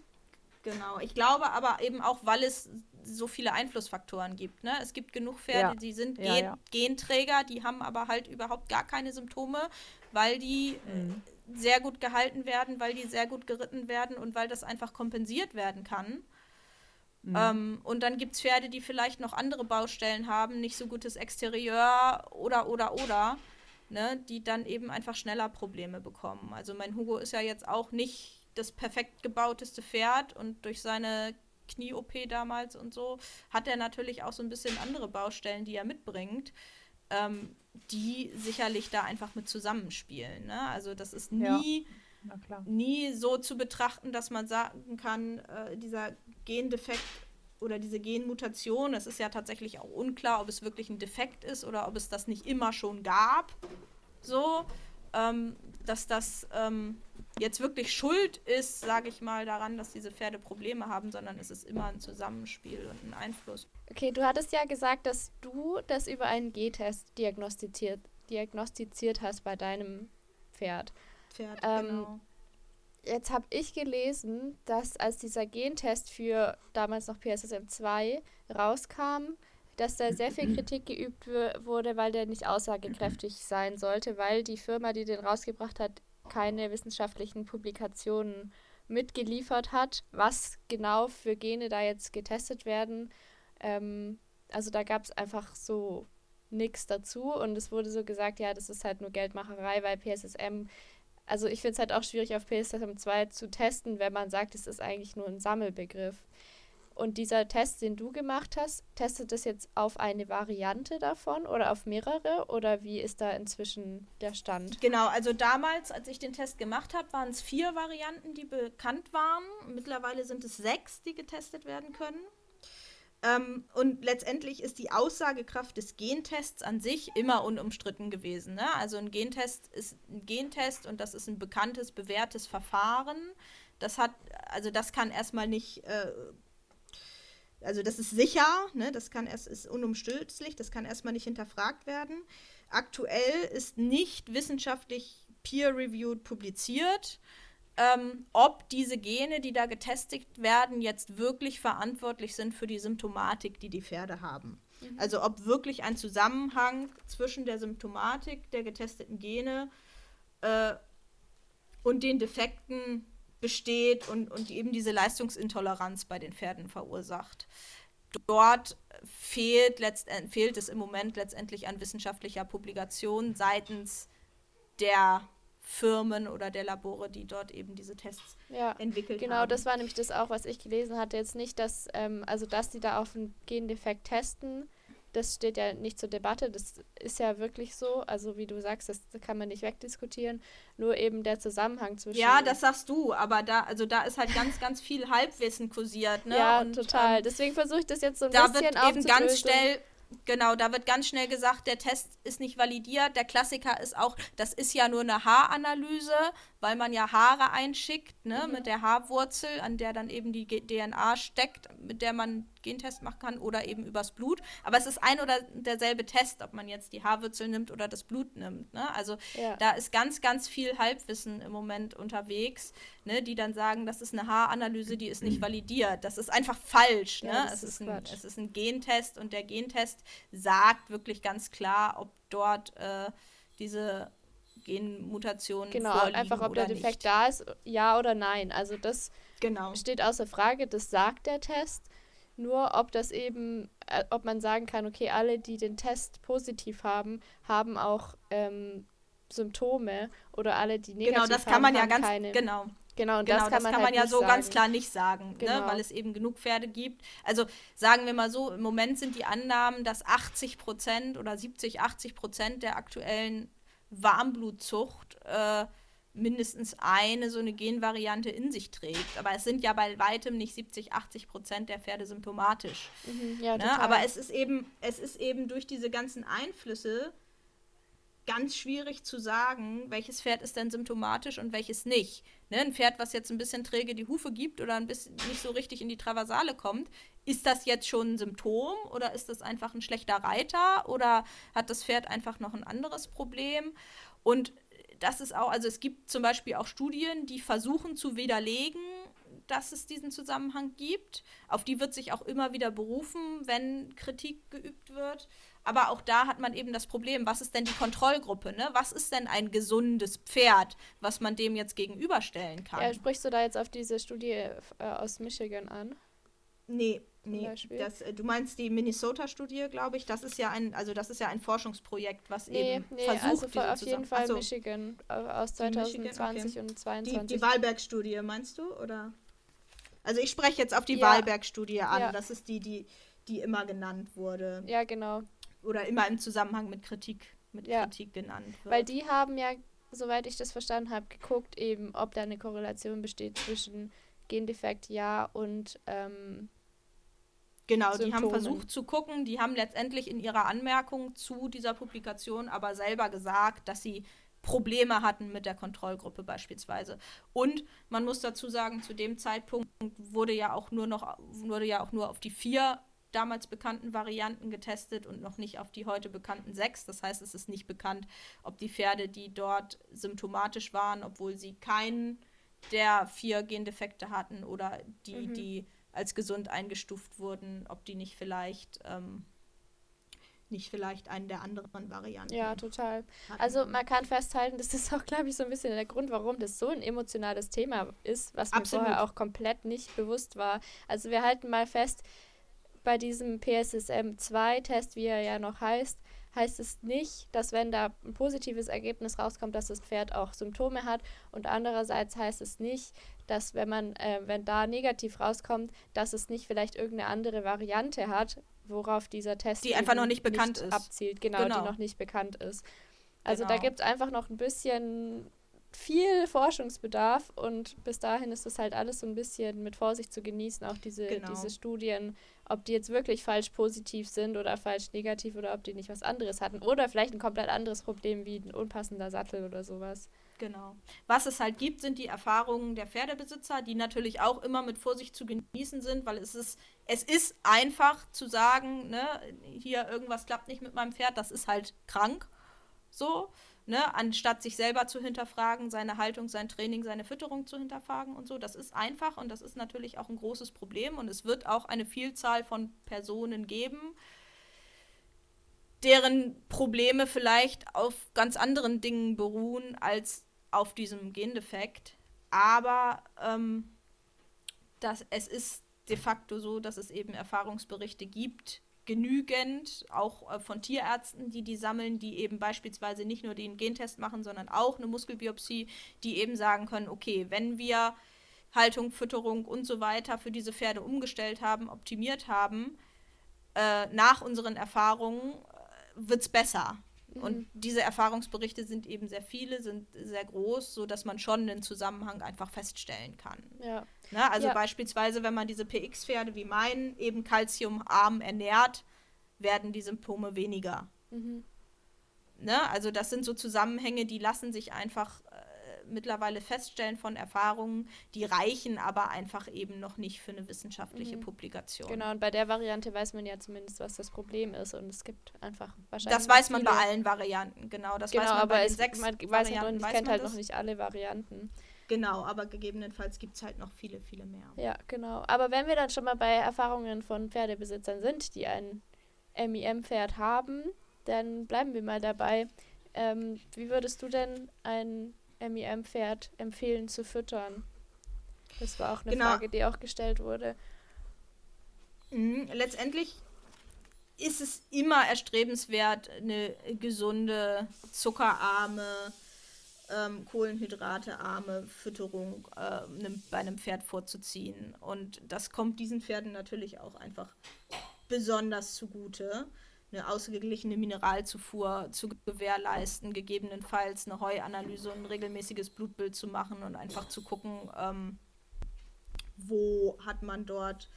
Genau. Ich glaube aber eben auch, weil es so viele Einflussfaktoren gibt. Ne? Es gibt genug Pferde, Ja. die sind Ja, Gen ja. Genträger, die haben aber halt überhaupt gar keine Symptome, weil die Mhm. Sehr gut gehalten werden, weil die sehr gut geritten werden und weil das einfach kompensiert werden kann. Mhm. Ähm, und dann gibt es Pferde, die vielleicht noch andere Baustellen haben, nicht so gutes Exterieur oder, oder, oder, ne, die dann eben einfach schneller Probleme bekommen. Also mein Hugo ist ja jetzt auch nicht das perfekt gebauteste Pferd und durch seine Knie-OP damals und so hat er natürlich auch so ein bisschen andere Baustellen, die er mitbringt, ähm, die sicherlich da einfach mit zusammenspielen. Ne? Also das ist Ja. nie klar. nie so zu betrachten, dass man sagen kann, äh, dieser Gendefekt oder diese Genmutation, es ist ja tatsächlich auch unklar, ob es wirklich ein Defekt ist oder ob es das nicht immer schon gab. So, ähm, dass das ähm, jetzt wirklich schuld ist, sage ich mal, daran, dass diese Pferde Probleme haben, sondern es ist immer ein Zusammenspiel und ein Einfluss. Okay, du hattest ja gesagt, dass du das über einen G-Test diagnostiziert, diagnostiziert hast bei deinem Pferd. Pferd, Ähm, genau. Jetzt habe ich gelesen, dass als dieser Gentest für damals noch PSSM2 rauskam, dass da sehr viel Kritik geübt wu- wurde, weil der nicht aussagekräftig sein sollte, weil die Firma, die den rausgebracht hat, keine wissenschaftlichen Publikationen mitgeliefert hat, was genau für Gene da jetzt getestet werden. Ähm, also da gab es einfach so nichts dazu und es wurde so gesagt, ja, das ist halt nur Geldmacherei, weil PSSM also ich finde es halt auch schwierig auf PSSM 2 zu testen, wenn man sagt, es ist eigentlich nur ein Sammelbegriff. Und dieser Test, den du gemacht hast, testet das jetzt auf eine Variante davon oder auf mehrere? Oder wie ist da inzwischen der Stand? Genau, also damals, als ich den Test gemacht habe, waren es vier Varianten, die bekannt waren. Mittlerweile sind es sechs, die getestet werden können. Ähm, und letztendlich ist die Aussagekraft des Gentests an sich immer unumstritten gewesen. Ne? Also ein Gentest ist ein Gentest und das ist ein bekanntes, bewährtes Verfahren. Das hat, also das kann erstmal nicht, äh, also das ist sicher, ne? das kann erst, ist unumstößlich, das kann erstmal nicht hinterfragt werden. Aktuell ist nicht wissenschaftlich peer-reviewed publiziert ähm, ob diese Gene, die da getestet werden, jetzt wirklich verantwortlich sind für die Symptomatik, die die Pferde haben. Also ob wirklich ein Zusammenhang zwischen der Symptomatik der getesteten Gene äh, und den Defekten besteht und, und eben diese Leistungsintoleranz bei den Pferden verursacht. Dort fehlt, letztend, fehlt es im Moment letztendlich an wissenschaftlicher Publikation seitens der Firmen oder der Labore, die dort eben diese Tests Ja, entwickelt genau, haben. das war nämlich das auch, was ich gelesen hatte. Jetzt nicht, dass, ähm, also dass die da auf einen Gendefekt testen, das steht ja nicht zur Debatte, das ist ja wirklich so. Also wie du sagst, das kann man nicht wegdiskutieren. Nur eben der Zusammenhang zwischen. Ja, das sagst du, aber da, also da ist halt ganz, ganz viel Halbwissen kursiert, ne? Ja, Und, total. ähm, Deswegen versuche ich das jetzt so ein da bisschen wird eben ganz schnell, genau, da wird ganz schnell gesagt, der Test ist nicht validiert. Der Klassiker ist auch, das ist ja nur eine Haaranalyse, weil man ja Haare einschickt, ne, mit der Haarwurzel, an der dann eben die G- DNA steckt, mit der man Gentest machen kann oder eben übers Blut. Aber es ist ein oder derselbe Test, ob man jetzt die Haarwurzel nimmt oder das Blut nimmt. Ne? Also Ja. da ist ganz, ganz viel Halbwissen im Moment unterwegs, ne, die dann sagen, das ist eine Haaranalyse, die ist nicht validiert. Das ist einfach falsch. Ja, Ne? das es, ist ist ein, Quatsch. es ist ein Gentest und der Gentest sagt wirklich ganz klar, ob dort äh, diese Genmutationen Genau, vorliegen einfach ob der Defekt nicht. da ist, ja oder nein. Also das Genau. steht außer Frage, das sagt der Test. Nur ob das eben, äh, ob man sagen kann, okay, alle, die den Test positiv haben, haben auch ähm, Symptome oder alle, die negativ Genau, das haben, kann man ja haben ganz, keine. genau. Genau, und Genau, das kann man, halt ja nicht so sagen. ganz klar nicht sagen, ne? Genau. weil es eben genug Pferde gibt. Also sagen wir mal so, im Moment sind die Annahmen, dass 80 Prozent oder 70, 80 Prozent der aktuellen Warmblutzucht äh, mindestens eine so eine Genvariante in sich trägt. Aber es sind ja bei weitem nicht 70, 80 Prozent der Pferde symptomatisch. Mhm, ja, ne? Aber es ist eben, es ist eben durch diese ganzen Einflüsse ganz schwierig zu sagen, welches Pferd ist denn symptomatisch und welches nicht. Ne? Ein Pferd, was jetzt ein bisschen träge die Hufe gibt oder ein bisschen nicht so richtig in die Traversale kommt, ist das jetzt schon ein Symptom oder ist das einfach ein schlechter Reiter oder hat das Pferd einfach noch ein anderes Problem? Und das ist auch, also es gibt zum Beispiel auch Studien, die versuchen zu widerlegen, dass es diesen Zusammenhang gibt. Auf die wird sich auch immer wieder berufen, wenn Kritik geübt wird. Aber auch da hat man eben das Problem, was ist denn die Kontrollgruppe? Ne? Was ist denn ein gesundes Pferd, was man dem jetzt gegenüberstellen kann? Ja, sprichst du da jetzt auf diese Studie äh, aus Michigan an? Nee, nee. Das, äh, du meinst die Minnesota-Studie, glaube ich. Das ist ja ein, also das ist ja ein Forschungsprojekt, was nee, eben nee, versucht, also auf jeden Fall Achso. Michigan aus 2020 okay. und 2022. Die, die Wahlberg-Studie meinst du oder? Also ich spreche jetzt auf die ja. Wahlberg-Studie an. Ja. Das ist die, die, die immer genannt wurde. Ja, genau oder immer im Zusammenhang mit Kritik, mit ja. Kritik genannt wird. Weil die haben ja, soweit ich das verstanden habe, geguckt eben, ob da eine Korrelation besteht zwischen Gendefekt ja und ähm, Genau, Symptomen. die haben versucht zu gucken, die haben letztendlich in ihrer Anmerkung zu dieser Publikation aber selber gesagt, dass sie Probleme hatten mit der Kontrollgruppe beispielsweise. Und man muss dazu sagen, zu dem Zeitpunkt wurde ja auch nur noch wurde ja auch nur auf die vier damals bekannten Varianten getestet und noch nicht auf die heute bekannten sechs. Das heißt, es ist nicht bekannt, ob die Pferde, die dort symptomatisch waren, obwohl sie keinen der vier Gendefekte hatten oder die, mhm. die als gesund eingestuft wurden, ob die nicht vielleicht ähm, nicht vielleicht einen der anderen Varianten. Ja, total. Hatten. Also man kann festhalten, das ist auch, glaube ich, so ein bisschen der Grund, warum das so ein emotionales Thema ist, was Absolut. mir vorher auch komplett nicht bewusst war. Also wir halten mal fest, bei diesem PSSM-2-Test, wie er ja noch heißt, heißt es nicht, dass wenn da ein positives Ergebnis rauskommt, dass das Pferd auch Symptome hat. Und andererseits heißt es nicht, dass wenn man, äh, wenn da negativ rauskommt, dass es nicht vielleicht irgendeine andere Variante hat, worauf dieser Test die einfach noch nicht bekannt nicht ist. abzielt, genau, genau, die noch nicht bekannt ist. Also genau. da gibt es einfach noch ein bisschen viel Forschungsbedarf und bis dahin ist das halt alles so ein bisschen mit Vorsicht zu genießen, auch diese, genau. diese Studien, ob die jetzt wirklich falsch positiv sind oder falsch negativ oder ob die nicht was anderes hatten oder vielleicht ein komplett anderes Problem wie ein unpassender Sattel oder sowas. Genau. Was es halt gibt, sind die Erfahrungen der Pferdebesitzer, die natürlich auch immer mit Vorsicht zu genießen sind, weil es ist, es ist einfach zu sagen, ne, hier irgendwas klappt nicht mit meinem Pferd, das ist halt krank. So ne, anstatt sich selber zu hinterfragen, seine Haltung, sein Training, seine Fütterung zu hinterfragen und so. Das ist einfach und das ist natürlich auch ein großes Problem und es wird auch eine Vielzahl von Personen geben, deren Probleme vielleicht auf ganz anderen Dingen beruhen als auf diesem Gendefekt. Aber ähm, das, es ist de facto so, dass es eben Erfahrungsberichte gibt, genügend, auch äh, von Tierärzten, die die sammeln, die eben beispielsweise nicht nur den Gentest machen, sondern auch eine Muskelbiopsie, die eben sagen können, okay, wenn wir Haltung, Fütterung und so weiter für diese Pferde umgestellt haben, optimiert haben, äh, nach unseren Erfahrungen äh, wird es besser. Und mhm. diese Erfahrungsberichte sind eben sehr viele, sind sehr groß, sodass man schon einen Zusammenhang einfach feststellen kann. Ja. Ne? Also ja. beispielsweise, wenn man diese PX-Pferde wie meinen eben kalziumarm ernährt, werden die Symptome weniger. Mhm. Ne? Also das sind so Zusammenhänge, die lassen sich einfach mittlerweile feststellen von Erfahrungen, die reichen aber einfach eben noch nicht für eine wissenschaftliche mhm. Publikation. Genau, und bei der Variante weiß man ja zumindest, was das Problem ist. Und es gibt einfach wahrscheinlich. Das weiß man bei allen Varianten, genau. Das genau, weiß man aber bei es, sechs man weiß halt noch, kennt halt das. noch nicht alle Varianten. Genau, aber gegebenenfalls gibt es halt noch viele, viele mehr. Ja, genau. Aber wenn wir dann schon mal bei Erfahrungen von Pferdebesitzern sind, die ein MIM-Pferd haben, dann bleiben wir mal dabei. Ähm, wie würdest du denn ein MIM-Pferd empfehlen zu füttern? Das war auch eine genau. Frage, die auch gestellt wurde. Mhm. Letztendlich ist es immer erstrebenswert, eine gesunde, zuckerarme, ähm, kohlenhydratearme Fütterung äh, bei einem Pferd vorzuziehen. Und das kommt diesen Pferden natürlich auch einfach besonders zugute. Eine ausgeglichene Mineralzufuhr zu gewährleisten, gegebenenfalls eine Heuanalyse und ein regelmäßiges Blutbild zu machen und einfach zu gucken, ähm, wo hat man dort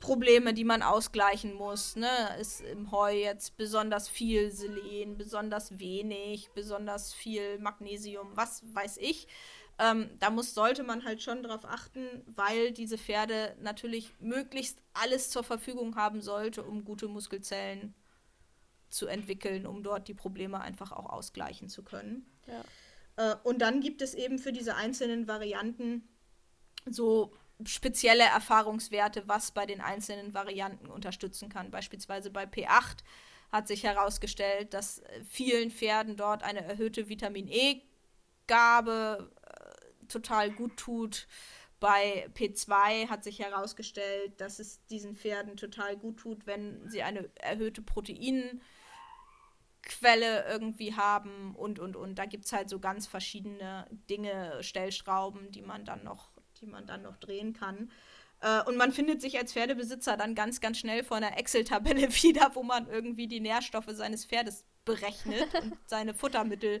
Probleme, die man ausgleichen muss. Ne? Ist im Heu jetzt besonders viel Selen, besonders wenig, besonders viel Magnesium, was weiß ich. Ähm, da muss, sollte man halt schon darauf achten, weil diese Pferde natürlich möglichst alles zur Verfügung haben sollte, um gute Muskelzellen zu entwickeln, um dort die Probleme einfach auch ausgleichen zu können. Ja. Äh, und dann gibt es eben für diese einzelnen Varianten so spezielle Erfahrungswerte, was bei den einzelnen Varianten unterstützen kann. Beispielsweise bei P8 hat sich herausgestellt, dass vielen Pferden dort eine erhöhte Vitamin E-Gabe total gut tut. Bei P2 hat sich herausgestellt, dass es diesen Pferden total gut tut, wenn sie eine erhöhte Proteinquelle irgendwie haben und und und. Da gibt es halt so ganz verschiedene Dinge, Stellschrauben, die man dann noch, die man dann noch drehen kann. Äh, und man findet sich als Pferdebesitzer dann ganz, ganz schnell vor einer Excel-Tabelle [LAUGHS] wieder, wo man irgendwie die Nährstoffe seines Pferdes berechnet und [LAUGHS] seine Futtermittel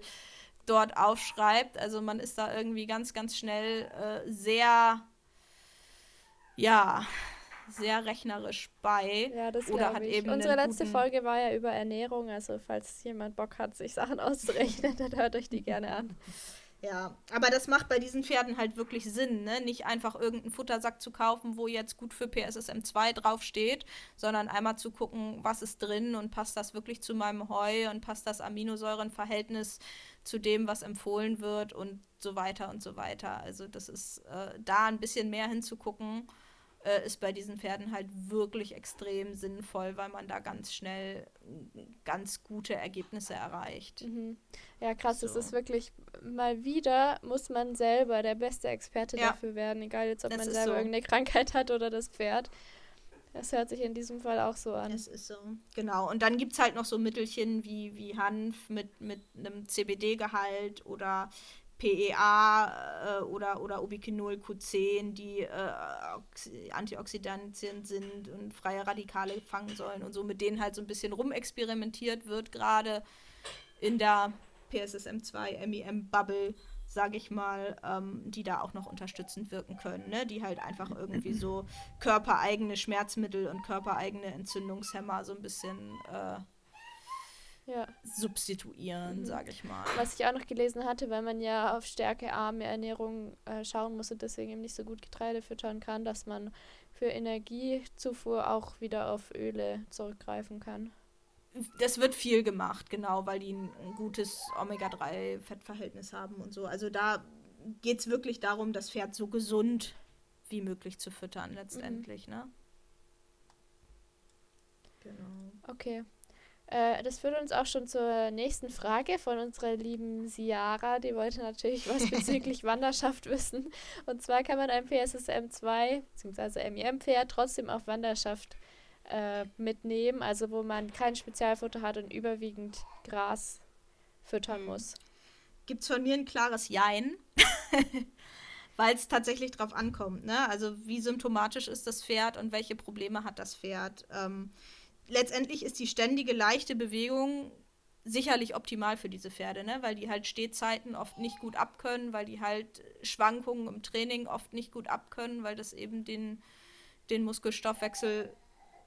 dort aufschreibt. Also man ist da irgendwie ganz, ganz schnell äh, sehr, ja, sehr rechnerisch bei. Ja, das Oder hat ich. eben Unsere letzte Folge war ja über Ernährung, also falls jemand Bock hat, sich Sachen auszurechnen, [LAUGHS] dann hört euch die gerne an. Ja, aber das macht bei diesen Pferden halt wirklich Sinn, ne? Nicht einfach irgendeinen Futtersack zu kaufen, wo jetzt gut für PSSM 2 draufsteht, sondern einmal zu gucken, was ist drin und passt das wirklich zu meinem Heu und passt das Aminosäurenverhältnis zu dem, was empfohlen wird und so weiter und so weiter. Also das ist äh, da ein bisschen mehr hinzugucken, äh, ist bei diesen Pferden halt wirklich extrem sinnvoll, weil man da ganz schnell ganz gute Ergebnisse erreicht. Mhm. Ja, krass, so. es ist wirklich mal wieder muss man selber der beste Experte ja. dafür werden, egal jetzt ob das man selber so. irgendeine Krankheit hat oder das Pferd. Das hört sich in diesem Fall auch so an. Es ist so, genau. Und dann gibt es halt noch so Mittelchen wie, wie Hanf mit, mit einem CBD-Gehalt oder PEA äh, oder, oder Ubiquinol Q10, die äh, Antioxidantien sind und freie Radikale fangen sollen und so, mit denen halt so ein bisschen rumexperimentiert wird, gerade in der PSSM2 MIM-Bubble sage ich mal, ähm, die da auch noch unterstützend wirken können, ne? die halt einfach irgendwie so körpereigene Schmerzmittel und körpereigene Entzündungshemmer so ein bisschen äh, ja. substituieren, mhm. sage ich mal. Was ich auch noch gelesen hatte, weil man ja auf stärkearme Ernährung äh, schauen muss und deswegen eben nicht so gut Getreide füttern kann, dass man für Energiezufuhr auch wieder auf Öle zurückgreifen kann das wird viel gemacht, genau, weil die ein, gutes Omega-3-Fettverhältnis haben und so. Also da geht es wirklich darum, das Pferd so gesund wie möglich zu füttern, letztendlich, mhm. ne? Genau. Okay. Äh, das führt uns auch schon zur nächsten Frage von unserer lieben Siara. Die wollte natürlich was [LAUGHS] bezüglich Wanderschaft wissen. Und zwar kann man ein PSSM 2 bzw. MIM-Pferd trotzdem auf Wanderschaft äh, mitnehmen, also wo man kein Spezialfutter hat und überwiegend Gras füttern mhm. muss. Gibt es von mir ein klares Jein, [LAUGHS] weil es tatsächlich drauf ankommt. Ne? Also wie symptomatisch ist das Pferd und welche Probleme hat das Pferd. Ähm, letztendlich ist die ständige leichte Bewegung sicherlich optimal für diese Pferde, ne? weil die halt Stehzeiten oft nicht gut abkönnen, weil die halt Schwankungen im Training oft nicht gut abkönnen, weil das eben den, den Muskelstoffwechsel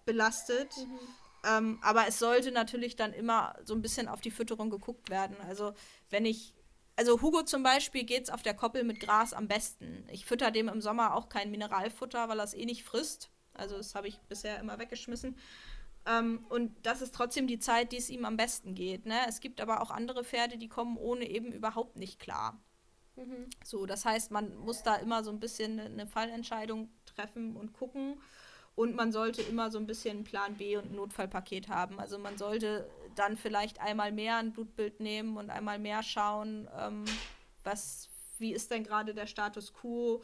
belastet. Mhm. Ähm, aber es sollte natürlich dann immer so ein bisschen auf die Fütterung geguckt werden. Also wenn ich, also Hugo zum Beispiel geht es auf der Koppel mit Gras am besten. Ich fütter dem im Sommer auch kein Mineralfutter, weil er es eh nicht frisst. Also das habe ich bisher immer weggeschmissen. Ähm, und das ist trotzdem die Zeit, die es ihm am besten geht. Ne? Es gibt aber auch andere Pferde, die kommen ohne eben überhaupt nicht klar. Mhm. So, das heißt, man muss da immer so ein bisschen eine Fallentscheidung treffen und gucken. Und man sollte immer so ein bisschen Plan B und ein Notfallpaket haben. Also man sollte dann vielleicht einmal mehr ein Blutbild nehmen und einmal mehr schauen, ähm, was, wie ist denn gerade der Status quo.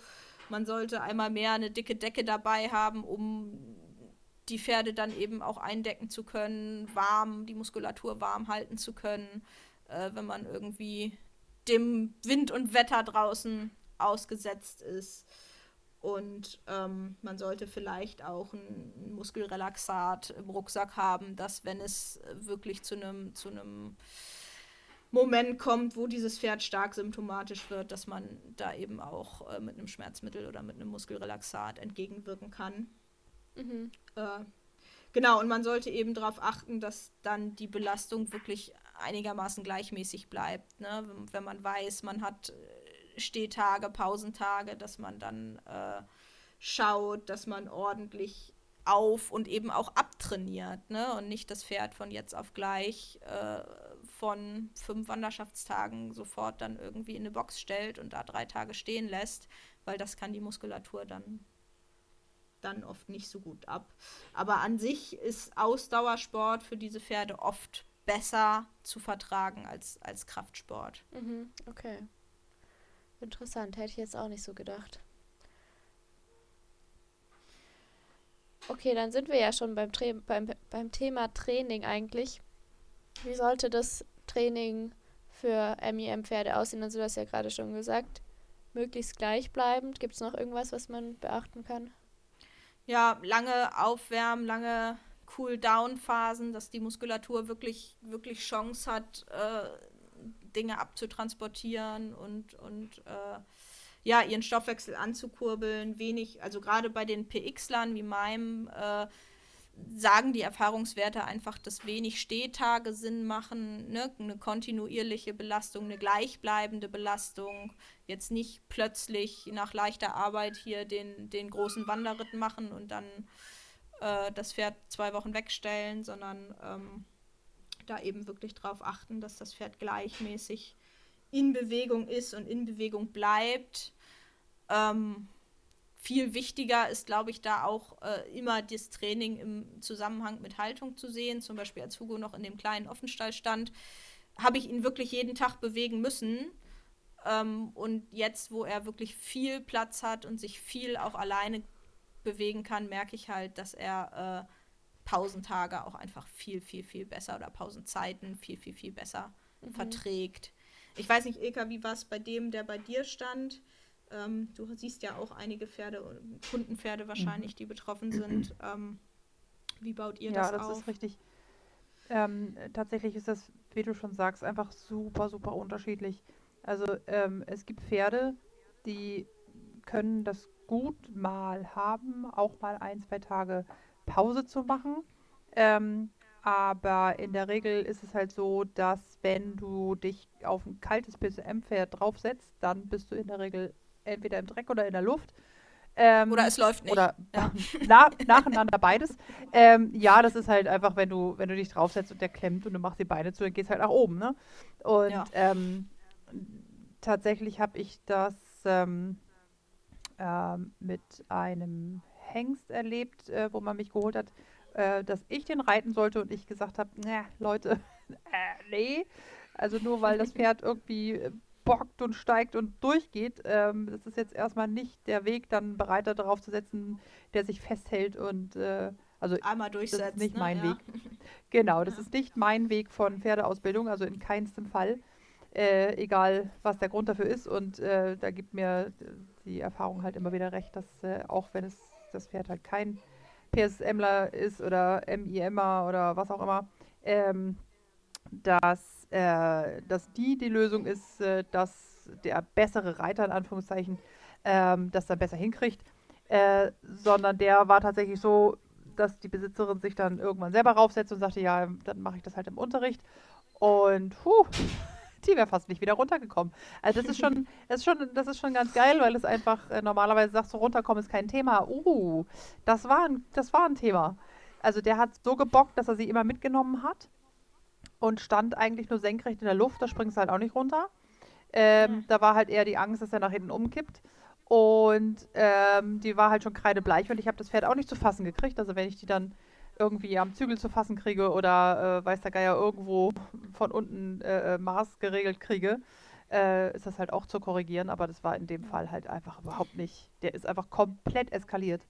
Man sollte einmal mehr eine dicke Decke dabei haben, um die Pferde dann eben auch eindecken zu können, warm, die Muskulatur warm halten zu können, äh, wenn man irgendwie dem Wind und Wetter draußen ausgesetzt ist. Und ähm, man sollte vielleicht auch ein Muskelrelaxat im Rucksack haben, dass wenn es wirklich zu einem zu Moment kommt, wo dieses Pferd stark symptomatisch wird, dass man da eben auch äh, mit einem Schmerzmittel oder mit einem Muskelrelaxat entgegenwirken kann. Mhm. Äh, genau, und man sollte eben darauf achten, dass dann die Belastung wirklich einigermaßen gleichmäßig bleibt. Ne? Wenn, man weiß, man hat Stehtage, Pausentage, dass man dann äh, schaut, dass man ordentlich auf und eben auch abtrainiert ne? und nicht das Pferd von jetzt auf gleich äh, von fünf Wanderschaftstagen sofort dann irgendwie in eine Box stellt und da drei Tage stehen lässt, weil das kann die Muskulatur dann, dann oft nicht so gut ab. Aber an sich ist Ausdauersport für diese Pferde oft besser zu vertragen als, als Kraftsport. Mhm, okay. Interessant, hätte ich jetzt auch nicht so gedacht. Okay, dann sind wir ja schon beim, Tra beim, beim Thema Training eigentlich. Wie sollte das Training für MIM-Pferde aussehen? Also du hast ja gerade schon gesagt, möglichst gleichbleibend. Gibt es noch irgendwas, was man beachten kann? Ja, lange Aufwärmen, lange Cool-Down-Phasen, dass die Muskulatur wirklich, wirklich Chance hat, äh, Dinge abzutransportieren und, und äh, ja, ihren Stoffwechsel anzukurbeln. Wenig, also gerade bei den PX-Lern wie meinem, äh, sagen die Erfahrungswerte einfach, dass wenig Stehtage Sinn machen, ne? eine kontinuierliche Belastung, eine gleichbleibende Belastung. Jetzt nicht plötzlich nach leichter Arbeit hier den, den großen Wanderritt machen und dann äh, das Pferd zwei Wochen wegstellen, sondern ähm, da eben wirklich darauf achten, dass das Pferd gleichmäßig in Bewegung ist und in Bewegung bleibt. Ähm, viel wichtiger ist, glaube ich, da auch äh, immer das Training im Zusammenhang mit Haltung zu sehen. Zum Beispiel als Hugo noch in dem kleinen Offenstall stand, habe ich ihn wirklich jeden Tag bewegen müssen. Ähm, und jetzt, wo er wirklich viel Platz hat und sich viel auch alleine bewegen kann, merke ich halt, dass er äh, Pausentage auch einfach viel, viel, viel besser oder Pausenzeiten viel, viel, viel besser mhm. verträgt. Ich weiß nicht, Ilka, wie war es bei dem, der bei dir stand? Ähm, du siehst ja auch einige Pferde, Kundenpferde wahrscheinlich, mhm. die betroffen sind. [CLEARS THROAT] Ähm, wie baut ihr ja, das, auf? Ja, das ist richtig. Ähm, tatsächlich ist das, wie du schon sagst, einfach super, super unterschiedlich. Also ähm, es gibt Pferde, die können das gut mal haben, auch mal ein, zwei Tage Pause zu machen. Ähm, aber in der Regel ist es halt so, dass wenn du dich auf ein kaltes PCM-Pferd draufsetzt, dann bist du in der Regel entweder im Dreck oder in der Luft. Ähm, oder es läuft nicht. Oder ja. [LAUGHS] na, nacheinander beides. Ähm, ja, das ist halt einfach, wenn du, wenn du dich draufsetzt und der klemmt und du machst die Beine zu, dann geht es halt nach oben. Ne? Und ja. ähm, tatsächlich habe ich das ähm, ähm, mit einem Hengst erlebt, äh, wo man mich geholt hat, äh, dass ich den reiten sollte und ich gesagt habe, Leute, [LAUGHS] äh, nee. Also nur weil das [LAUGHS] Pferd irgendwie äh, bockt und steigt und durchgeht, ähm, das ist jetzt erstmal nicht der Weg, dann Bereiter darauf zu setzen, der sich festhält und äh, also einmal durchsetzt. Das ist nicht ne? mein ja. Weg. Genau, das ja. ist nicht mein Weg von Pferdeausbildung, also in keinstem Fall. Äh, egal, was der Grund dafür ist. Und äh, da gibt mir die Erfahrung halt immer wieder recht, dass äh, auch wenn es das Pferd halt kein PSMler ist oder MIMer oder was auch immer, ähm, dass, äh, dass die die Lösung ist, äh, dass der bessere Reiter in Anführungszeichen ähm, das dann besser hinkriegt, äh, sondern der war tatsächlich so, dass die Besitzerin sich dann irgendwann selber raufsetzt und sagte, ja, dann mache ich das halt im Unterricht. Und puh, [LAUGHS] die wäre fast nicht wieder runtergekommen. Also das ist schon, [LAUGHS] das ist schon, das ist schon ganz geil, weil es einfach äh, normalerweise sagst du, runterkommen ist kein Thema. Uh, das war ein, das war ein Thema. Also der hat so gebockt, dass er sie immer mitgenommen hat und stand eigentlich nur senkrecht in der Luft. Da springst du halt auch nicht runter. Ähm, ja. Da war halt eher die Angst, dass er nach hinten umkippt. Und ähm, die war halt schon kreidebleich und ich habe das Pferd auch nicht zu fassen gekriegt. Also wenn ich die dann irgendwie am Zügel zu fassen kriege oder äh, weiß der Geier irgendwo von unten äh, äh, Maß geregelt kriege, äh, ist das halt auch zu korrigieren. Aber das war in dem Fall halt einfach überhaupt nicht. Der ist einfach komplett eskaliert.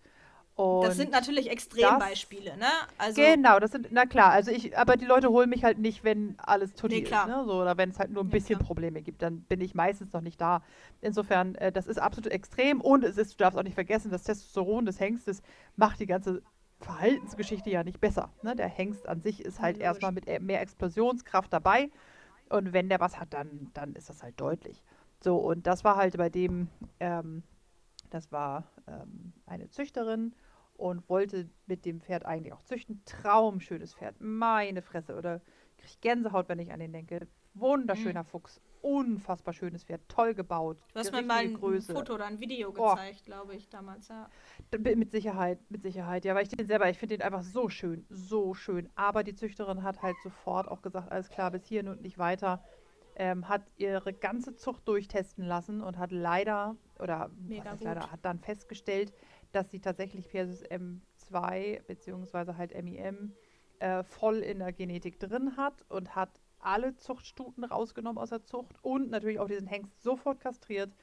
Und das sind natürlich Extrembeispiele, ne? Also genau, das sind, na klar, also ich, aber die Leute holen mich halt nicht, wenn alles tutti Nee, ist, ne? So, oder wenn es halt nur ein Ja, bisschen klar. Probleme gibt, dann bin ich meistens noch nicht da. Insofern, äh, das ist absolut extrem und es ist, du darfst auch nicht vergessen, das Testosteron des Hengstes macht die ganze Verhaltensgeschichte ja nicht besser. Ne? Der Hengst an sich ist halt Logisch. erstmal mit e- mehr Explosionskraft dabei und wenn der was hat, dann, dann ist das halt deutlich. So, und das war halt bei dem, ähm, das war ähm, eine Züchterin und wollte mit dem Pferd eigentlich auch züchten. Traumschönes Pferd, meine Fresse. Oder kriege ich Gänsehaut, wenn ich an den denke. Wunderschöner Fuchs, unfassbar schönes Pferd, toll gebaut. Du hast mir mal ein Größe. Foto oder ein Video Oh. gezeigt, glaube ich, damals, ja. Mit Sicherheit, mit Sicherheit. Ja, weil ich den selber, ich finde den einfach so schön, so schön. Aber die Züchterin hat halt sofort auch gesagt, alles klar, bis hierhin und nicht weiter. Ähm, hat ihre ganze Zucht durchtesten lassen und hat leider, oder leider, hat dann festgestellt, dass sie tatsächlich Persis M2 beziehungsweise halt MIM äh, voll in der Genetik drin hat und hat alle Zuchtstuten rausgenommen aus der Zucht und natürlich auch diesen Hengst sofort kastriert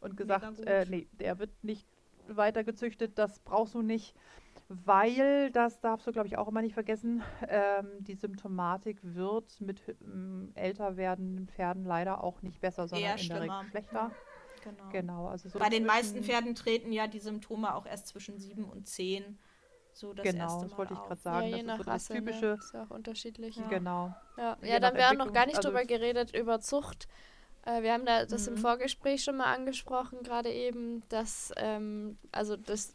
und gesagt, äh, nee, der wird nicht weiter gezüchtet, das brauchst du nicht, weil, das darfst du glaube ich auch immer nicht vergessen, ähm, die Symptomatik wird mit ähm, älter werdenden Pferden leider auch nicht besser, sondern Eher in der Regel schlimmer. schlechter. Genau. Genau, also so Bei den meisten Pferden treten ja die Symptome auch erst zwischen sieben und zehn. So das Genau, erste das wollte ich gerade sagen. ja, je das nach ist so das Rasse, typische. ne? ist ja auch unterschiedlich. Ja. Genau. Ja, ja dann wir haben noch gar nicht also- drüber geredet, über Zucht. Äh, wir haben da das im Mhm. Vorgespräch schon mal angesprochen, gerade eben, dass, ähm, also das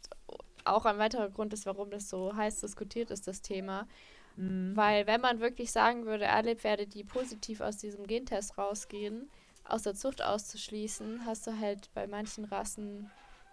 auch ein weiterer Grund ist, warum das so heiß diskutiert ist, das Thema. Mhm. Weil wenn man wirklich sagen würde, alle Pferde, die positiv aus diesem Gentest rausgehen, aus der Zucht auszuschließen, hast du halt bei manchen Rassen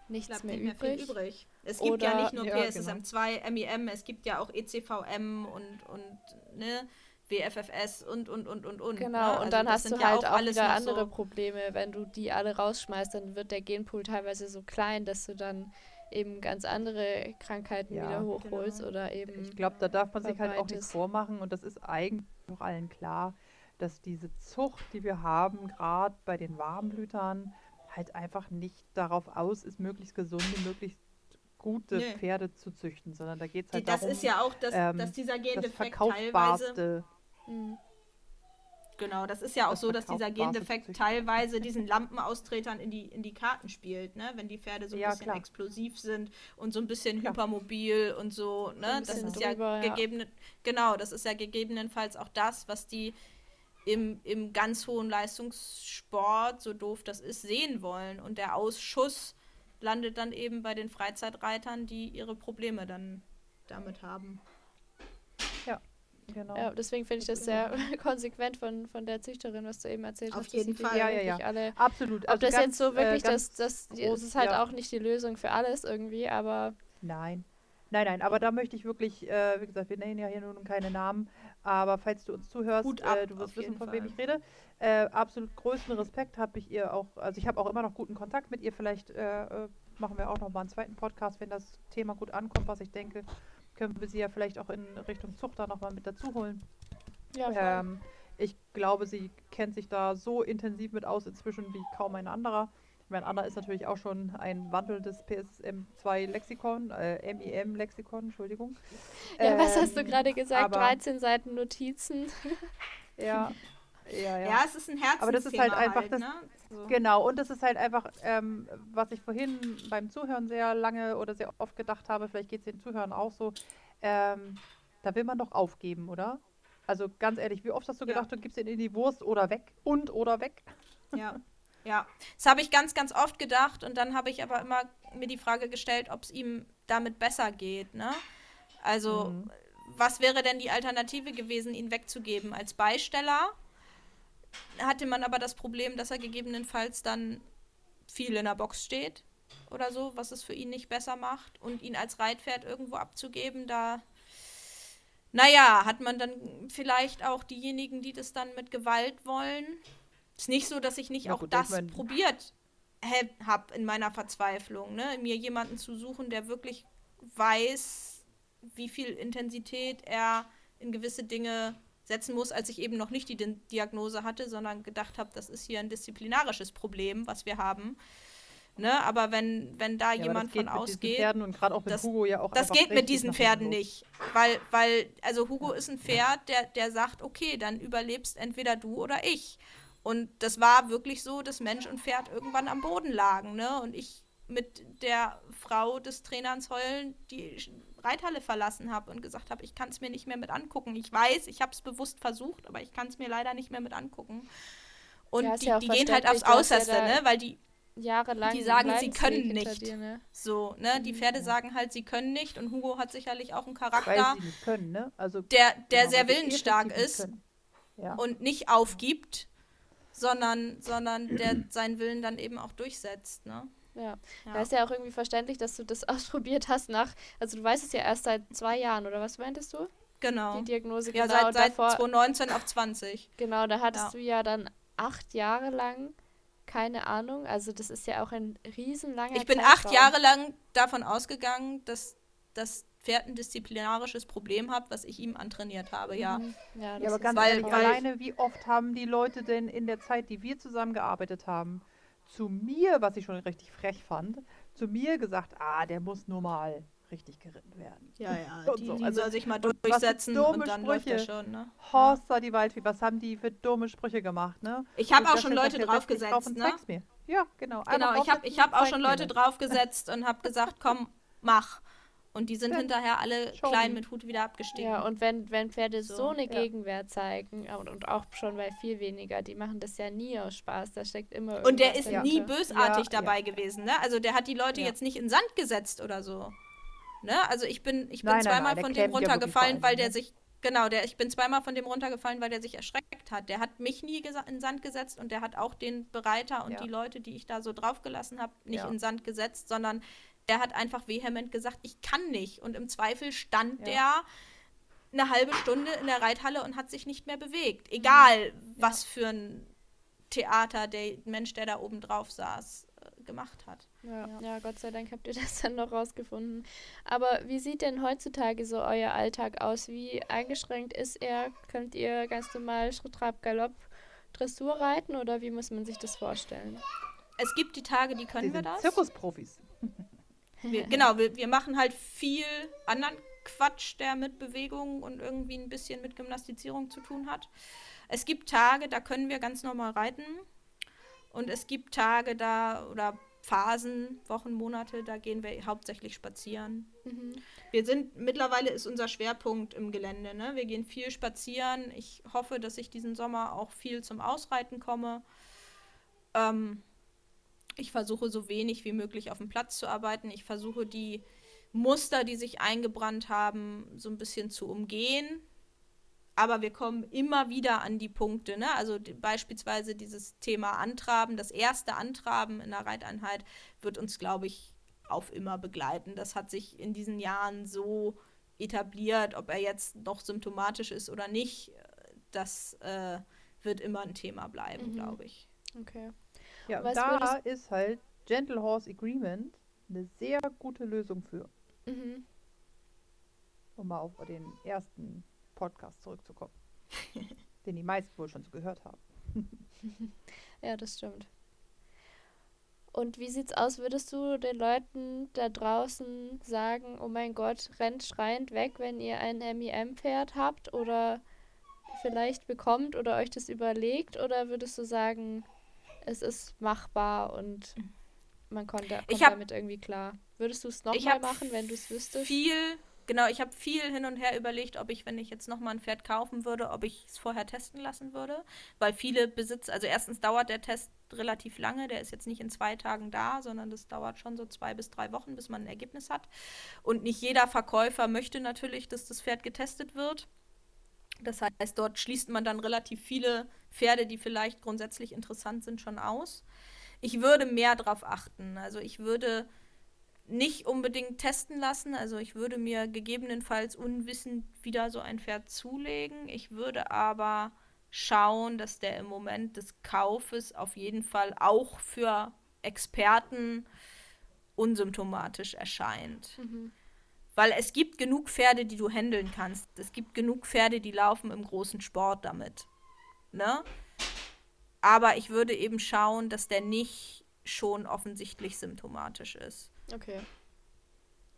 nichts Bleibt mehr, nicht mehr übrig. viel übrig. Es gibt ja Oder- nicht nur Ja, PSSM2, MIM, es gibt ja auch ECVM und, und ne, WFFS und, und, und, und, und. Genau, ne? und Also dann hast du ja halt auch, alles wieder andere so- Probleme. Wenn du die alle rausschmeißt, dann wird der Genpool teilweise so klein, dass du dann eben ganz andere Krankheiten Ja, wieder hochholst genau. oder eben. Ich glaube, da darf man sich halt auch nichts vormachen und das ist eigentlich auch allen klar, dass diese Zucht, die wir haben, gerade bei den Warmblütern, halt einfach nicht darauf aus ist, möglichst gesunde, möglichst gute Nee. Pferde zu züchten, sondern da geht es Die, halt das darum, ist ja auch, dass, ähm, dass dieser das Gendefekt teilweise. verkaufbarste. Genau, das ist ja auch das so, dass dieser Gendefekt teilweise diesen Lampenaustretern in die, in die Karten spielt, ne? Wenn die Pferde so ein Ja, bisschen klar. explosiv sind und so ein bisschen Klar. hypermobil und so, ne? das ist ja, drüber, ja. gegebene, genau, das ist ja gegebenenfalls auch das, was die im, im ganz hohen Leistungssport, so doof das ist, sehen wollen. Und der Ausschuss landet dann eben bei den Freizeitreitern, die ihre Probleme dann damit haben. Genau. Ja, deswegen finde ich das sehr [LAUGHS] konsequent von, von der Züchterin, was du eben erzählt Auf hast. dass jeden Fall. Ja, ja, ja. Alle, Absolut. ob Also das ganz, jetzt so wirklich, äh, das, das, groß, es ist halt ja. auch nicht die Lösung für alles irgendwie, aber Nein. Nein, nein, aber da möchte ich wirklich, äh, wie gesagt, wir nennen ja hier nun keine Namen, aber falls du uns zuhörst, Hut ab, äh, du wirst auf wissen, von wem Fall. ich rede. Äh, absolut größten Respekt habe ich ihr auch, also ich habe auch immer noch guten Kontakt mit ihr. Vielleicht äh, äh, machen wir auch noch mal einen zweiten Podcast, wenn das Thema gut ankommt, was ich denke, können wir sie ja vielleicht auch in Richtung Zuchter noch mal mit dazu holen. ja. Ähm, ich glaube, sie kennt sich da so intensiv mit aus inzwischen wie kaum ein anderer. Ich meine, Anna ist natürlich auch schon ein wandelndes PSM2-Lexikon, äh, MIM-Lexikon, Entschuldigung. ja, was hast du Ähm, gerade gesagt? aber- 13 Seiten Notizen. Ja, [LAUGHS] ja, ja. Ja, es ist ein Herzensthema Aber das ist halt einfach das- ne? so. Genau, und das ist halt einfach, ähm, was ich vorhin beim Zuhören sehr lange oder sehr oft gedacht habe, vielleicht geht es den Zuhörern auch so, ähm, da will man doch aufgeben, oder? Also ganz ehrlich, wie oft hast du Ja. gedacht, du gibst ihn in die Wurst oder weg und oder weg? Ja, [LAUGHS] ja. Das habe ich ganz, ganz oft gedacht und dann habe ich aber immer mir die Frage gestellt, ob es ihm damit besser geht. Ne? Also, Mhm. was wäre denn die Alternative gewesen, ihn wegzugeben als Beisteller? Hatte man aber das Problem, dass er gegebenenfalls dann viel in der Box steht oder so, was es für ihn nicht besser macht und ihn als Reitpferd irgendwo abzugeben, da naja, hat man dann vielleicht auch diejenigen, die das dann mit Gewalt wollen. Ist nicht so, dass ich nicht Ja auch gut, das ich mein- probiert habe in meiner Verzweiflung, ne? mir jemanden zu suchen, der wirklich weiß, wie viel Intensität er in gewisse Dinge setzen muss, als ich eben noch nicht die Din- Diagnose hatte, sondern gedacht habe, das ist hier ein disziplinarisches Problem, was wir haben. Ne, aber wenn, wenn da Ja, jemand von geht mit diesen ausgeht, Pferden und gerade auch mit das- Hugo ja auch das geht mit diesen Pferden nicht. Weil, weil, also Hugo ist ein Pferd, der, der sagt, okay, dann überlebst entweder du oder ich. Und das war wirklich so, dass Mensch und Pferd irgendwann am Boden lagen, ne? Und ich mit der Frau des Trainers heulen die Reithalle verlassen habe und gesagt habe, ich kann es mir nicht mehr mit angucken. Ich weiß, ich habe es bewusst versucht, aber ich kann es mir leider nicht mehr mit angucken. Und Ja, die, ja die gehen halt aufs ja Äußerste, ne? Weil die, Jahrelang Die sagen, sie können nicht. Dir, ne? so, ne? Die Mhm. Pferde sagen halt, sie können nicht und Hugo hat sicherlich auch einen Weil Charakter, sie nicht können, ne? Also der, der genau, sehr willensstark ist. Ja. und nicht aufgibt, sondern, sondern der seinen Willen dann eben auch durchsetzt, ne? Ja. Ja. Da ist ja auch irgendwie verständlich, dass du das [LAUGHS] ausprobiert hast nach, also du weißt es ja erst seit zwei Jahren, oder was meintest du? Genau. Die Diagnose Ja, genau seit, seit davor. 2019 auf 20. Genau, da hattest Ja. du ja dann acht Jahre lang keine Ahnung. Also das ist ja auch ein riesenlanger Ich bin Zeitraum. acht Jahre lang davon ausgegangen, dass das Pferd ein disziplinarisches Problem hat, was ich ihm antrainiert habe, ja. Mhm. Ja, das Ja, aber ist ganz weil- ehrlich, weil- alleine wie oft haben die Leute denn in der Zeit, die wir zusammengearbeitet haben, zu mir, was ich schon richtig frech fand, zu mir gesagt, ah, der muss nur mal richtig geritten werden. Ja, ja, [LAUGHS] Und die, so. die Also, soll sich mal durchsetzen dumme und dann läuft er Sprüche. schon, ne? Horster, die Waldfee, was haben die für dumme Sprüche gemacht, ne? Ich habe Und auch schon Leute draufgesetzt, drauf und ne? zeig's mir. Ja, genau. Genau, Einmal ich habe ich hab und auch schon Leute draufgesetzt und habe gesagt, komm, mach. Und die sind Ja. hinterher alle Show klein mit Hut wieder abgestiegen. Ja, und wenn, wenn Pferde so, So, eine ja. Gegenwehr zeigen, und, und auch schon bei viel weniger, die machen das ja nie aus Spaß, da steckt immer Und der ist Ja. nie dahinter. bösartig Ja, dabei ja. gewesen, ne? Also der hat die Leute Ja. jetzt nicht in Sand gesetzt oder so. Ne? Also ich bin, ich bin Nein, nein, zweimal nein, der von dem runtergefallen, weil der ne? sich, genau, der, ich bin zweimal von dem runtergefallen, weil der sich erschreckt hat. Der hat mich nie in Sand gesetzt und der hat auch den Bereiter und Ja. die Leute, die ich da so draufgelassen habe, nicht Ja. in Sand gesetzt, sondern der hat einfach vehement gesagt, ich kann nicht. Und im Zweifel stand Ja. der eine halbe Stunde in der Reithalle und hat sich nicht mehr bewegt. Egal, was für ein Theater der Mensch, der da oben drauf saß, äh, gemacht hat. Ja, Ja. Gott sei Dank habt ihr [LAUGHS] das dann noch rausgefunden. Aber wie sieht denn heutzutage so euer Alltag aus? Wie eingeschränkt ist er? Könnt ihr ganz normal Schritt, Trab, Galopp, Dressur reiten oder wie muss man sich das vorstellen? Es gibt die Tage, die Die können wir sind das. Zirkusprofis. [LAUGHS] Wir, [LAUGHS] genau, wir, wir machen halt viel anderen Quatsch, der mit Bewegung und irgendwie ein bisschen mit Gymnastizierung zu tun hat. Es gibt Tage, da können wir ganz normal reiten. Und es gibt Tage da oder Phasen, Wochen, Monate, da gehen wir hauptsächlich spazieren. Mhm. Wir sind, mittlerweile ist unser Schwerpunkt im Gelände. Ne? Wir gehen viel spazieren. Ich hoffe, dass ich diesen Sommer auch viel zum Ausreiten komme. Ähm, ich versuche so wenig wie möglich auf dem Platz zu arbeiten. Ich versuche die Muster, die sich eingebrannt haben, so ein bisschen zu umgehen. Aber wir kommen immer wieder an die Punkte. Ne? Also die, beispielsweise dieses Thema Antraben, das erste Antraben in der Reiteinheit wird uns, glaube ich, auf immer begleiten. Das hat sich in diesen Jahren so etabliert, ob er jetzt noch symptomatisch ist oder nicht, das äh, wird immer ein Thema bleiben, Mhm. glaube ich. Okay. Ja, Was da ist halt Gentle Horse Agreement eine sehr gute Lösung für, Mhm. um mal auf den ersten Podcast zurückzukommen, [LAUGHS] den die meisten wohl schon so gehört haben. [LAUGHS] Ja, das stimmt. Und wie sieht's aus? Würdest du den Leuten da draußen sagen, oh mein Gott, rennt schreiend weg, wenn ihr ein MEM-Pferd habt oder vielleicht bekommt oder euch das überlegt? Oder würdest du sagen, es ist machbar und man konnte, kommt Ich hab- damit irgendwie klar? Würdest du es nochmal machen, wenn du es wüsstest? Viel, genau, ich habe viel hin und her überlegt, ob ich, wenn ich jetzt nochmal ein Pferd kaufen würde, ob ich es vorher testen lassen würde. Weil viele Besitzer, also erstens dauert der Test relativ lange, der ist jetzt nicht in zwei Tagen da, sondern das dauert schon so zwei bis drei Wochen, bis man ein Ergebnis hat. Und nicht jeder Verkäufer möchte natürlich, dass das Pferd getestet wird. Das heißt, dort schließt man dann relativ viele Pferde, die vielleicht grundsätzlich interessant sind, schon aus. Ich würde mehr darauf achten. Also ich würde nicht unbedingt testen lassen. Also ich würde mir gegebenenfalls unwissend wieder so ein Pferd zulegen. Ich würde aber schauen, dass der im Moment des Kaufes auf jeden Fall auch für Experten unsymptomatisch erscheint. Mhm. Weil es gibt genug Pferde, die du handeln kannst. Es gibt genug Pferde, die laufen im großen Sport damit. Ne? Aber ich würde eben schauen, dass der nicht schon offensichtlich symptomatisch ist. Okay.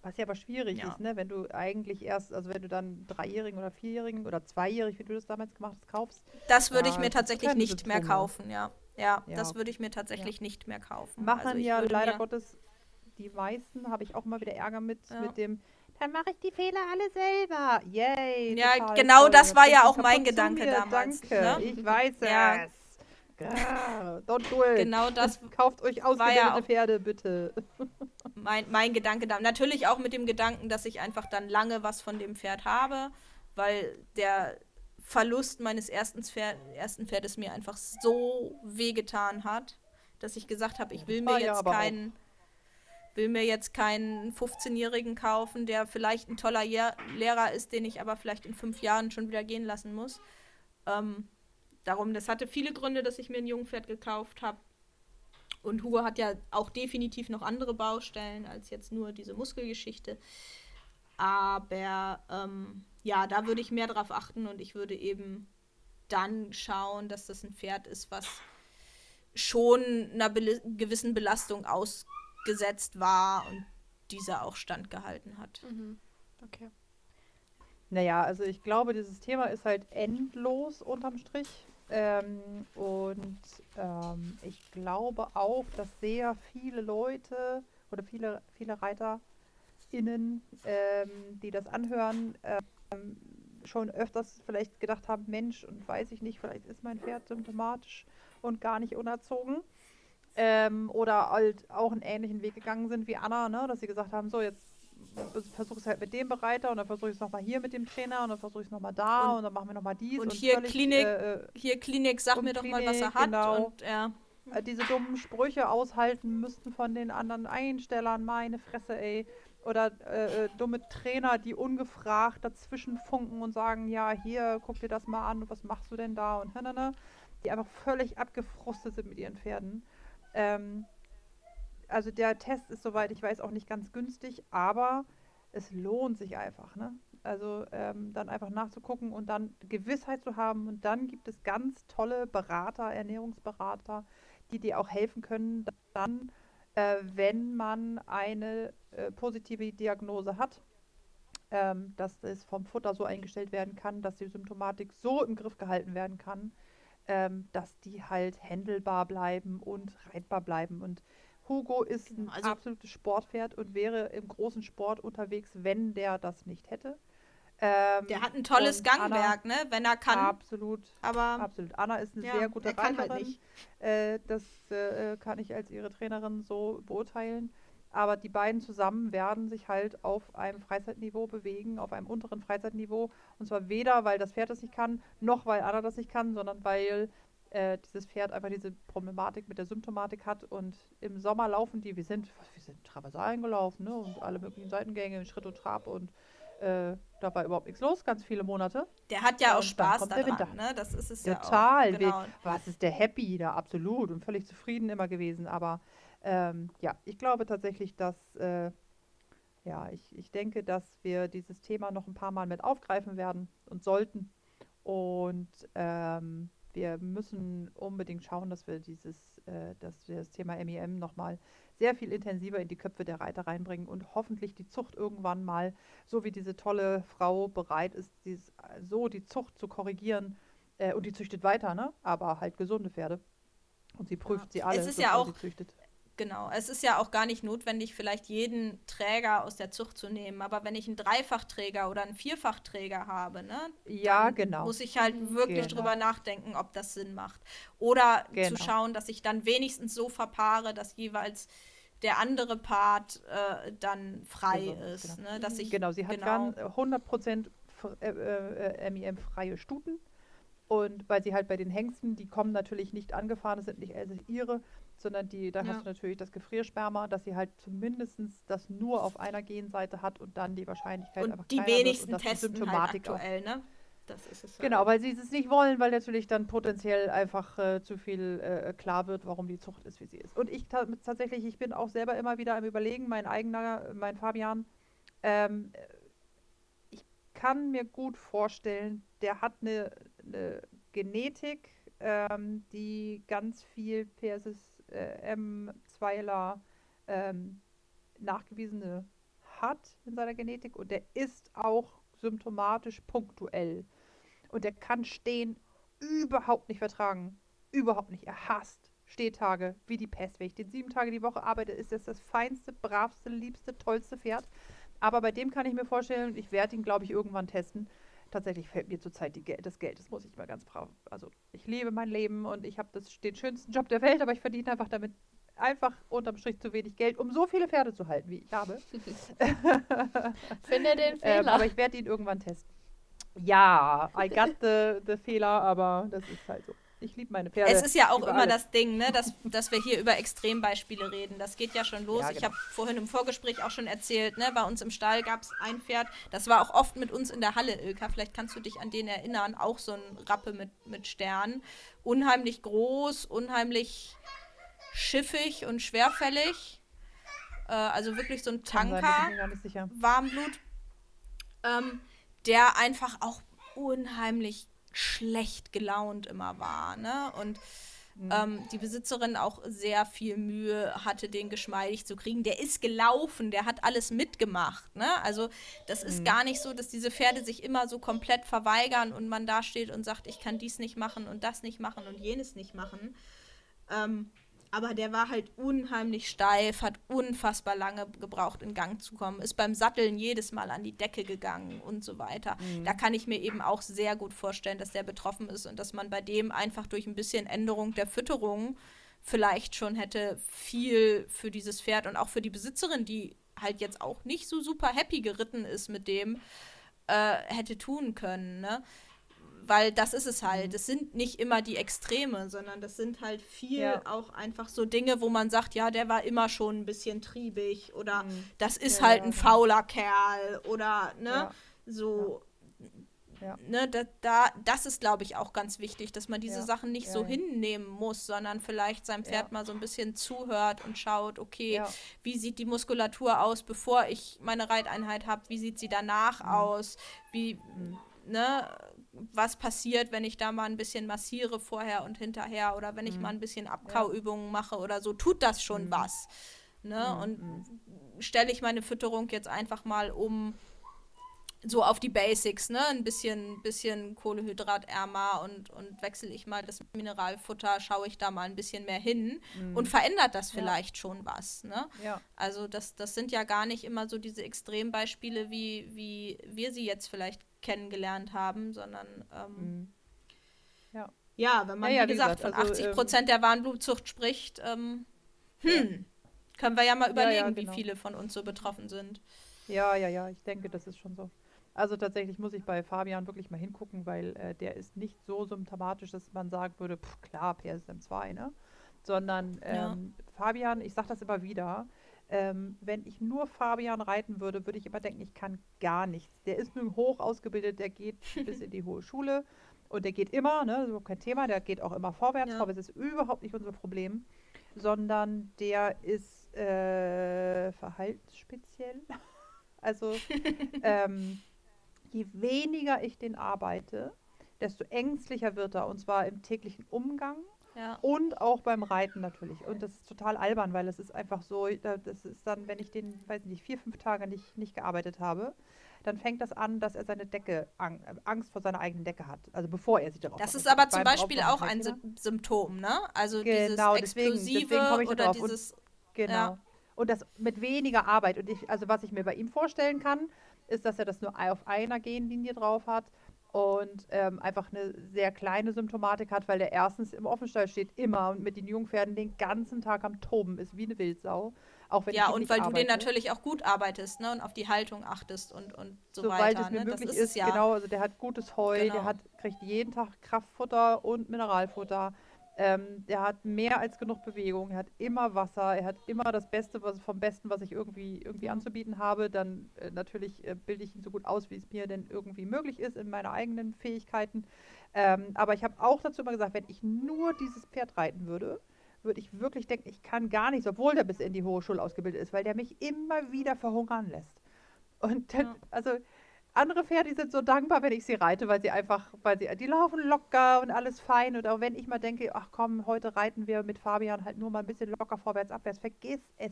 Was ja aber schwierig Ja. ist, ne? wenn du eigentlich erst, also wenn du dann Dreijährigen oder Vierjährigen oder Zweijährig, wie du das damals gemacht hast, kaufst, Das würde ich mir tatsächlich nicht mehr kaufen, ja. Ja, Ja, das würde ich mir tatsächlich nicht mehr kaufen. machen Also ja leider Gottes die meisten, habe ich auch immer wieder Ärger mit, mit dem, dann mache ich die Fehler alle selber. Yay. Ja, genau toll. das war ja auch mein Gedanke damals, Danke, ne? ich weiß Ja. es. Ja, don't do it. Genau das [LAUGHS] Kauft euch ja ausgebildete auch- Pferde, bitte. [LAUGHS] mein, mein Gedanke da. Natürlich auch mit dem Gedanken, dass ich einfach dann lange was von dem Pferd habe, weil der Verlust meines ersten, Pferd, ersten Pferdes mir einfach so wehgetan hat, dass ich gesagt habe, ich will mir ja jetzt auch- keinen will mir jetzt keinen 15-Jährigen kaufen, der vielleicht ein toller Jahr Lehrer ist, den ich aber vielleicht in fünf Jahren schon wieder gehen lassen muss. Ähm, darum, das hatte viele Gründe, dass ich mir ein Jungpferd gekauft habe. Und Hugo hat ja auch definitiv noch andere Baustellen als jetzt nur diese Muskelgeschichte. Aber ähm, ja, da würde ich mehr drauf achten und ich würde eben dann schauen, dass das ein Pferd ist, was schon einer bel gewissen Belastung ausgesetzt war und dieser auch standgehalten hat. Mhm. Okay. Naja, also ich glaube, dieses Thema ist halt endlos unterm Strich. Ähm, und ähm, ich glaube auch, dass sehr viele Leute oder viele, viele ReiterInnen, ähm, die das anhören, ähm, schon öfters vielleicht gedacht haben, Mensch, und weiß ich nicht, vielleicht ist mein Pferd symptomatisch und gar nicht unerzogen. Ähm, oder halt auch einen ähnlichen Weg gegangen sind wie Anna, ne? dass sie gesagt haben, so jetzt versuche ich es halt mit dem Bereiter und dann versuche ich es nochmal hier mit dem Trainer und dann versuche ich es nochmal da und, Und- dann machen wir nochmal dies. und hier Klinik, äh, äh, Hier, Klinik, sag Und mir doch mal, was er Klinik, hat. genau. Und ja. äh, diese dummen Sprüche aushalten müssten von den anderen Einstellern, meine Fresse, ey. Oder äh, äh, dumme Trainer, die ungefragt dazwischen funken und sagen, ja, hier, guck dir das mal an, und was machst du denn da? Und ne, ne, die einfach völlig abgefrustet sind mit ihren Pferden. Ähm, also der Test ist, soweit ich weiß, auch nicht ganz günstig, aber es lohnt sich einfach, ne? Also ähm, dann einfach nachzugucken und dann Gewissheit zu haben. Und dann gibt es ganz tolle Berater, Ernährungsberater, die dir auch helfen können, dann, äh, wenn man eine äh, positive Diagnose hat, ähm, dass es vom Futter so eingestellt werden kann, dass die Symptomatik so im Griff gehalten werden kann, ähm, dass die halt händelbar bleiben und reitbar bleiben. Und Hugo ist Genau, ein also- absolutes Sportpferd und wäre im großen Sport unterwegs, wenn der das nicht hätte. Ähm, Der hat ein tolles und Anna- Gangwerk, ne? Wenn er kann. Absolut, aber absolut. Anna ist eine ja, sehr gute halt Reiterin. nicht. Äh, das äh, kann ich als ihre Trainerin so beurteilen. Aber die beiden zusammen werden sich halt auf einem Freizeitniveau bewegen, auf einem unteren Freizeitniveau. Und zwar weder, weil das Pferd das nicht kann, noch weil Anna das nicht kann, sondern weil äh, dieses Pferd einfach diese Problematik mit der Symptomatik hat. Und im Sommer laufen die, wir sind, wir sind Traversalen gelaufen, ne? Und alle möglichen Seitengänge, Schritt und Trab und äh, da war überhaupt nichts los, ganz viele Monate. Der hat ja auch Und dann Spaß daran, Winter. ne? Das ist es ja Total. auch. Wir- Genau. Was ist der Happy da? Absolut und völlig zufrieden immer gewesen. Aber ähm, ja, ich glaube tatsächlich, dass, äh, ja, ich, ich denke, dass wir dieses Thema noch ein paar Mal mit aufgreifen werden und sollten. Und ähm, wir müssen unbedingt schauen, dass wir dieses, äh, dass wir das Thema MEM nochmal sehr viel intensiver in die Köpfe der Reiter reinbringen und hoffentlich die Zucht irgendwann mal, so wie diese tolle Frau bereit ist, dies, so die Zucht zu korrigieren, äh, und die züchtet weiter, ne? Aber halt gesunde Pferde. Und sie prüft Ja. sie alle, Es ist ja auch- sie züchtet. Genau. Es ist ja auch gar nicht notwendig, vielleicht jeden Träger aus der Zucht zu nehmen. Aber wenn ich einen Dreifachträger oder einen Vierfachträger habe, ne? Ja, genau. Muss ich halt wirklich Genau. drüber nachdenken, ob das Sinn macht. Oder Genau. zu schauen, dass ich dann wenigstens so verpaare, dass jeweils der andere Part äh, dann frei Gesund, ist. genau. Ne? Dass ich, Genau, sie hat genau. äh, 100% fr- äh, äh, MIM-freie Stuten. Und weil sie halt bei den Hengsten, die kommen natürlich nicht angefahren, das sind nicht also ihre, sondern die, da Ja. hast du natürlich das Gefriersperma, dass sie halt zumindest das nur auf einer Genseite hat und dann die Wahrscheinlichkeit einfach Und die kleiner wird wenigsten dass die testen halt Symptomatik auch aktuell, ne? Das ist es. Genau, halt. weil sie es nicht wollen, weil natürlich dann potenziell einfach äh, zu viel äh, klar wird, warum die Zucht ist, wie sie ist. Und ich ta tatsächlich, ich bin auch selber immer wieder am Überlegen, mein eigener, mein Fabian, ähm, äh, ich kann mir gut vorstellen, der hat eine, eine Genetik, ähm, die ganz viel PSS äh, Zweierler ähm, nachgewiesene hat in seiner Genetik und der ist auch symptomatisch punktuell. Und der kann stehen überhaupt nicht vertragen. Überhaupt nicht. Er hasst Stehtage wie die Pest. Wenn ich den sieben Tage die Woche arbeite, ist das das feinste, bravste, liebste, tollste Pferd. Aber bei dem kann ich mir vorstellen, ich werde ihn, glaube ich, irgendwann testen. Tatsächlich fällt mir zurzeit die Geld, das Geld, das muss ich mal ganz brav. Also ich lebe mein Leben und ich habe den schönsten Job der Welt, aber ich verdiene einfach damit einfach unterm Strich zu wenig Geld, um so viele Pferde zu halten, wie ich habe. [LAUGHS] Finde den ähm, Fehler. Ähm, aber ich werde ihn irgendwann testen. Ja, I got the, the Fehler, aber das ist halt so. Ich liebe meine Pferde. Es ist ja auch immer alles. das Ding, ne, dass, dass wir hier über Extrembeispiele reden. Das geht ja schon los. Ja, genau. Ich habe vorhin im Vorgespräch auch schon erzählt, ne, bei uns im Stall gab es ein Pferd, das war auch oft mit uns in der Halle, Ilka. Vielleicht kannst du dich an den erinnern. Auch so ein Rappe mit, mit Stern. Unheimlich groß, unheimlich schiffig und schwerfällig. Äh, also wirklich so ein Tanker. Warmblut. Ähm, der einfach auch unheimlich schlecht gelaunt immer war. Ne? Und mhm. ähm, die Besitzerin auch sehr viel Mühe hatte, den geschmeidig zu kriegen. Der ist gelaufen, der hat alles mitgemacht. Ne? Also das ist mhm. gar nicht so, dass diese Pferde sich immer so komplett verweigern und man da steht und sagt, ich kann dies nicht machen und das nicht machen und jenes nicht machen. Ähm, aber der war halt unheimlich steif, hat unfassbar lange gebraucht, in Gang zu kommen, ist beim Satteln jedes Mal an die Decke gegangen und so weiter. Mhm. Da kann ich mir eben auch sehr gut vorstellen, dass der betroffen ist und dass man bei dem einfach durch ein bisschen Änderung der Fütterung vielleicht schon hätte viel für dieses Pferd und auch für die Besitzerin, die halt jetzt auch nicht so super happy geritten ist mit dem, äh, hätte tun können. Ne? Weil das ist es halt. Mhm. Es sind nicht immer die Extreme, sondern das sind halt viel ja. auch einfach so Dinge, wo man sagt, ja, der war immer schon ein bisschen triebig oder mhm. das ist ja, halt ein fauler Kerl oder ne, so. Ne, da, da, das ist, glaube ich, auch ganz wichtig, dass man diese Sachen nicht so hinnehmen muss, sondern vielleicht seinem Pferd mal so ein bisschen zuhört und schaut, okay, wie sieht die Muskulatur aus, bevor ich meine Reiteinheit habe, wie sieht sie danach mhm. aus, wie, mhm. ne, was passiert, wenn ich da mal ein bisschen massiere vorher und hinterher oder wenn ich mhm. mal ein bisschen Abkauübungen ja. mache oder so, tut das schon mhm. was. Ne? Mhm. Und mhm. stelle ich meine Fütterung jetzt einfach mal um so auf die Basics, ne? Ein bisschen, bisschen Kohlehydratärmer und, und wechsle ich mal das Mineralfutter, schaue ich da mal ein bisschen mehr hin mhm. und verändert das vielleicht ja. schon was, ne? Ja. Also das, das sind ja gar nicht immer so diese Extrembeispiele, wie, wie wir sie jetzt vielleicht kennengelernt haben, sondern ähm, mhm. ja. ja, wenn man, ja, wie gesagt, gesagt, von also, 80 Prozent ähm, der Warnblutzucht spricht, ähm, hm, können wir ja mal überlegen, genau. wie viele von uns so betroffen sind. Ja, ja, ja, ich denke, das ist schon so. Also tatsächlich muss ich bei Fabian wirklich mal hingucken, weil äh, der ist nicht so symptomatisch, dass man sagen würde, pff, klar, PSM2, ne? Sondern ähm, ja. Fabian, ich sage das immer wieder, ähm, wenn ich nur Fabian reiten würde, würde ich immer denken, ich kann gar nichts. Der ist nun hoch ausgebildet, der geht [LAUGHS] bis in die hohe Schule und der geht immer, ne, so kein Thema, der geht auch immer vorwärts. Ja. Vorwärts ist überhaupt nicht unser Problem, sondern der ist äh, verhaltensspeziell. [LAUGHS] also [LAUGHS] ähm, je weniger ich den arbeite, desto ängstlicher wird er. Und zwar im täglichen Umgang ja. und auch beim Reiten natürlich. Und das ist total albern, weil es ist einfach so, das ist dann, wenn ich den, weiß nicht, vier, fünf Tage nicht, nicht gearbeitet habe, dann fängt das an, dass er seine Decke, Angst vor seiner eigenen Decke hat. Also bevor er sie darauf Das ist aber zum Beispiel auch ein Symptom, ne? Also genau, dieses Explosive deswegen, deswegen oder dieses... Und, genau. Ja. Und das mit weniger Arbeit. Und ich, also was ich mir bei ihm vorstellen kann, ist, dass er das nur auf einer Genlinie drauf hat und ähm, einfach eine sehr kleine Symptomatik hat, weil der erstens im Offenstall steht immer und mit den Jungpferden den ganzen Tag am Toben ist, wie eine Wildsau. Auch wenn ja, und weil arbeite. du den natürlich auch gut arbeitest ne, und auf die Haltung achtest und, und so Soweit weiter. es mir ne? möglich ist, ist ja. genau. Also der hat gutes Heu, genau. der hat, kriegt jeden Tag Kraftfutter und Mineralfutter. Ähm, er hat mehr als genug Bewegung, er hat immer Wasser, er hat immer das Beste was, vom Besten, was ich irgendwie, irgendwie anzubieten habe. Dann äh, natürlich äh, bilde ich ihn so gut aus, wie es mir denn irgendwie möglich ist in meinen eigenen Fähigkeiten. Ähm, aber ich habe auch dazu immer gesagt, wenn ich nur dieses Pferd reiten würde, würde ich wirklich denken, ich kann gar nichts, obwohl der bis in die hohe Schule ausgebildet ist, weil der mich immer wieder verhungern lässt. Und dann, ja. also andere Pferde, sind so dankbar, wenn ich sie reite, weil sie einfach, weil sie, die laufen locker und alles fein. Und auch wenn ich mal denke, ach komm, heute reiten wir mit Fabian halt nur mal ein bisschen locker vorwärts, abwärts, vergiss es.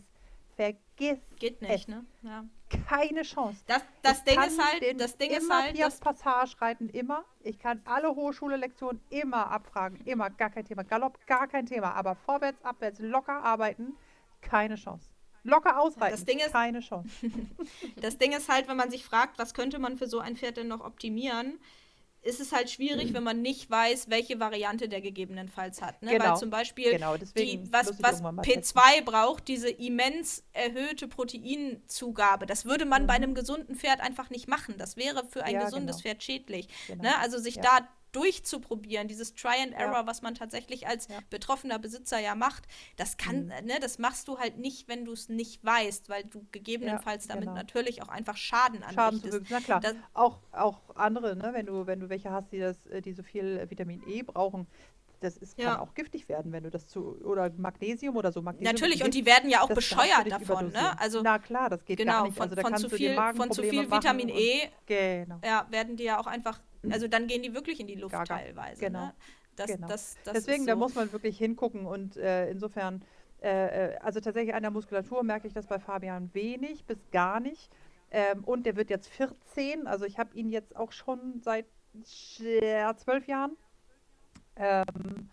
Vergiss Geht nicht, es. ne? Ja. Keine Chance. Das, das Ding ist halt, das Ding ist halt, das Passage reiten immer. Ich kann alle Hochschule-Lektionen immer abfragen, immer, gar kein Thema. Galopp, gar kein Thema. Aber vorwärts, abwärts, locker arbeiten, keine Chance locker ausreichen. Das Ding ist, keine Chance. [LAUGHS] das Ding ist halt, wenn man sich fragt, was könnte man für so ein Pferd denn noch optimieren, ist es halt schwierig, wenn man nicht weiß, welche Variante der gegebenenfalls hat. Ne? Genau. Weil zum Beispiel, genau, die, was, was P2 braucht, diese immens erhöhte Proteinzugabe, das würde man mhm. bei einem gesunden Pferd einfach nicht machen. Das wäre für ein ja, gesundes genau. Pferd schädlich. Genau. Ne? Also sich ja. da durchzuprobieren, dieses Try and Error, ja. was man tatsächlich als ja. betroffener Besitzer ja macht, das kann, mhm. ne, das machst du halt nicht, wenn du es nicht weißt, weil du gegebenenfalls damit genau. natürlich auch einfach Schaden anrichtest. Schaden Na klar, das, auch, auch andere, ne, wenn du, wenn du welche hast, die das, die so viel Vitamin E brauchen, das ist, kann ja. auch giftig werden, wenn du das zu oder Magnesium oder so Magnesium. Natürlich und die werden ja auch bescheuert davon, ne? Also na klar, das geht genau, gar nicht. Also, von, von zu viel, von zu viel Vitamin E, genau. ja, werden die ja auch einfach also dann gehen die wirklich in die Luft Gaga. teilweise. Genau. Ne? Das, genau. Das, das Deswegen, so. da muss man wirklich hingucken und äh, insofern, äh, äh, also tatsächlich an der Muskulatur merke ich das bei Fabian wenig bis gar nicht. Ähm, und der wird jetzt 14, also ich habe ihn jetzt auch schon seit zwölf Jahren. Ähm,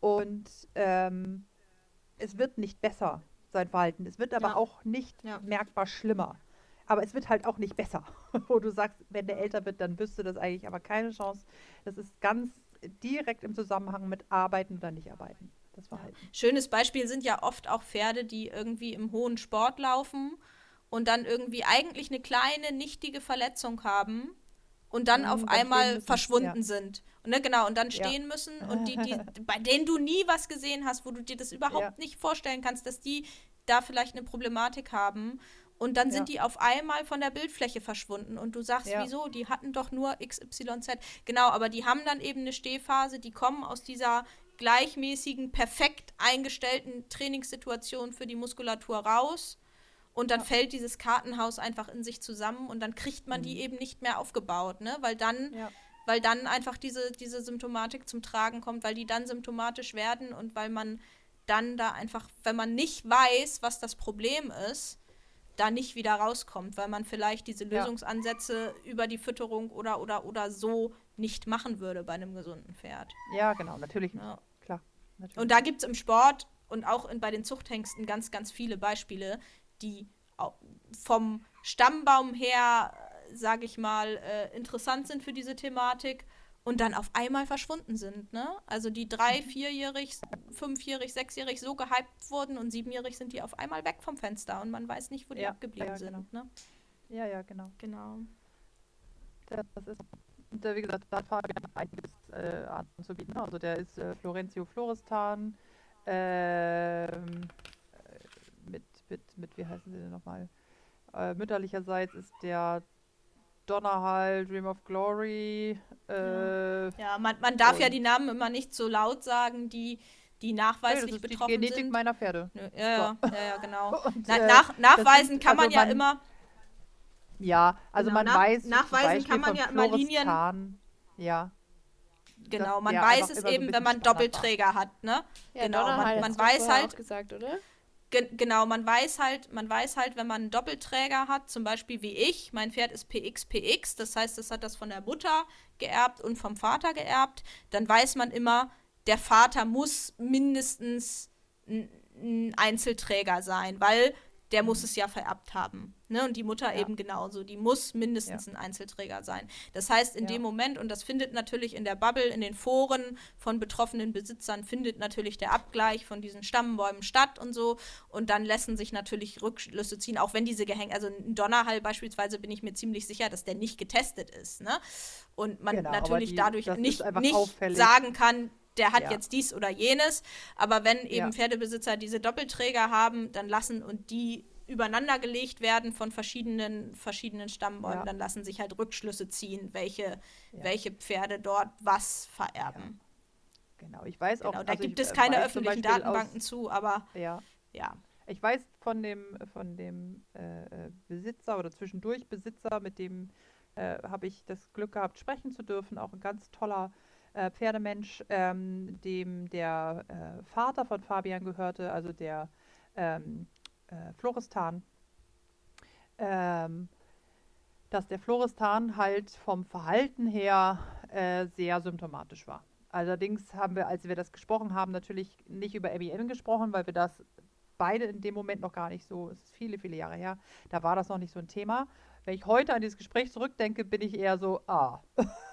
und ähm, es wird nicht besser, sein Verhalten. Es wird aber ja. auch nicht ja. merkbar schlimmer. Aber es wird halt auch nicht besser. [LAUGHS] Wo du sagst, wenn der älter wird, dann wüsste das eigentlich aber keine Chance. Das ist ganz direkt im Zusammenhang mit Arbeiten oder nicht arbeiten. Das Verhalten. Ja. Schönes Beispiel sind ja oft auch Pferde, die irgendwie im hohen Sport laufen und dann irgendwie eigentlich eine kleine, nichtige Verletzung haben und dann mhm, auf dann einmal müssen, verschwunden ja. sind. Und, ne, genau, und dann stehen ja. müssen und die, die, [LAUGHS] bei denen du nie was gesehen hast, wo du dir das überhaupt ja. nicht vorstellen kannst, dass die da vielleicht eine Problematik haben. Und dann sind die auf einmal von der Bildfläche verschwunden und du sagst, ja. wieso? Die hatten doch nur XYZ. Genau, aber die haben dann eben eine Stehphase, die kommen aus dieser gleichmäßigen, perfekt eingestellten Trainingssituation für die Muskulatur raus. Und dann ja. fällt dieses Kartenhaus einfach in sich zusammen und dann kriegt man mhm. die eben nicht mehr aufgebaut, ne? Weil dann, ja. weil dann einfach diese, diese Symptomatik zum Tragen kommt, weil die dann symptomatisch werden und weil man dann da einfach, wenn man nicht weiß, was das Problem ist, da nicht wieder rauskommt, weil man vielleicht diese Lösungsansätze ja. über die Fütterung oder, oder, oder so nicht machen würde bei einem gesunden Pferd. Ja, genau, natürlich. Ja. Klar. Natürlich. Und da gibt es im Sport und auch in, bei den Zuchthengsten ganz, ganz viele Beispiele, die vom Stammbaum her, sage ich mal, äh, interessant sind für diese Thematik und dann auf einmal verschwunden sind. Ne? Also die drei, mhm. vierjährig, fünfjährig, sechsjährig so gehypt wurden und siebenjährig sind die auf einmal weg vom Fenster und man weiß nicht, wo die ja, abgeblieben ja, sind. Genau. Ne? Ja, ja, genau. Genau. Das ist, wie gesagt, da hat Fabian einiges äh, anzubieten. Also der ist äh, Florentio Florestan, ähm, äh, mit, mit, mit, wie heißen sie denn nochmal? Äh, mütterlicherseits ist der Donnerhall, Dream of Glory. Äh, ja, man, man darf ja die Namen immer nicht so laut sagen, die, die nachweislich nee, das ist betroffen die Genetik sind. meiner Pferde. Ja, ja, so. ja, ja, genau. [LAUGHS] Und, Na, äh, nach, nachweisen sind, kann man also ja man, immer. Ja, also genau, man nach, weiß. Nachweisen kann man ja immer Linien. Kahn, ja. Genau, man weiß es eben, so wenn man Doppelträger hat, ne? Ja, genau, man, man weiß halt. Gesagt, oder? Ge genau, man weiß halt, man weiß halt, wenn man einen Doppelträger hat, zum Beispiel wie ich, mein Pferd ist PXPX, das heißt, es hat das von der Mutter geerbt und vom Vater geerbt, dann weiß man immer, der Vater muss mindestens ein Einzelträger sein, weil der muss es ja vererbt haben. Ne? Und die Mutter ja. eben genauso. Die muss mindestens ja. ein Einzelträger sein. Das heißt, in ja. dem Moment, und das findet natürlich in der Bubble, in den Foren von betroffenen Besitzern, findet natürlich der Abgleich von diesen Stammbäumen statt und so. Und dann lassen sich natürlich Rückschlüsse ziehen, auch wenn diese Gehänge, also ein Donnerhall beispielsweise, bin ich mir ziemlich sicher, dass der nicht getestet ist. Ne? Und man genau, natürlich die, dadurch nicht, nicht sagen kann, der hat ja. jetzt dies oder jenes. Aber wenn eben ja. Pferdebesitzer diese Doppelträger haben, dann lassen und die übereinander gelegt werden von verschiedenen, verschiedenen Stammbäumen, ja. dann lassen sich halt Rückschlüsse ziehen, welche, welche Pferde dort was vererben. Genau, ich weiß auch. Genau, da also gibt es äh, keine öffentlichen Datenbanken aus, zu, aber ja. ja. Ich weiß von dem, von dem äh, äh, Besitzer oder zwischendurch Besitzer, mit dem äh, habe ich das Glück gehabt, sprechen zu dürfen. Auch ein ganz toller äh, Pferdemensch, ähm, dem der äh, Vater von Fabian gehörte, also der ähm, äh, Floristan. Ähm, dass der Floristan halt vom Verhalten her äh, sehr symptomatisch war. Allerdings haben wir, als wir das gesprochen haben, natürlich nicht über MEM gesprochen, weil wir das beide in dem Moment noch gar nicht so, es ist viele, viele Jahre her, da war das noch nicht so ein Thema. Wenn ich heute an dieses Gespräch zurückdenke, bin ich eher so, ah,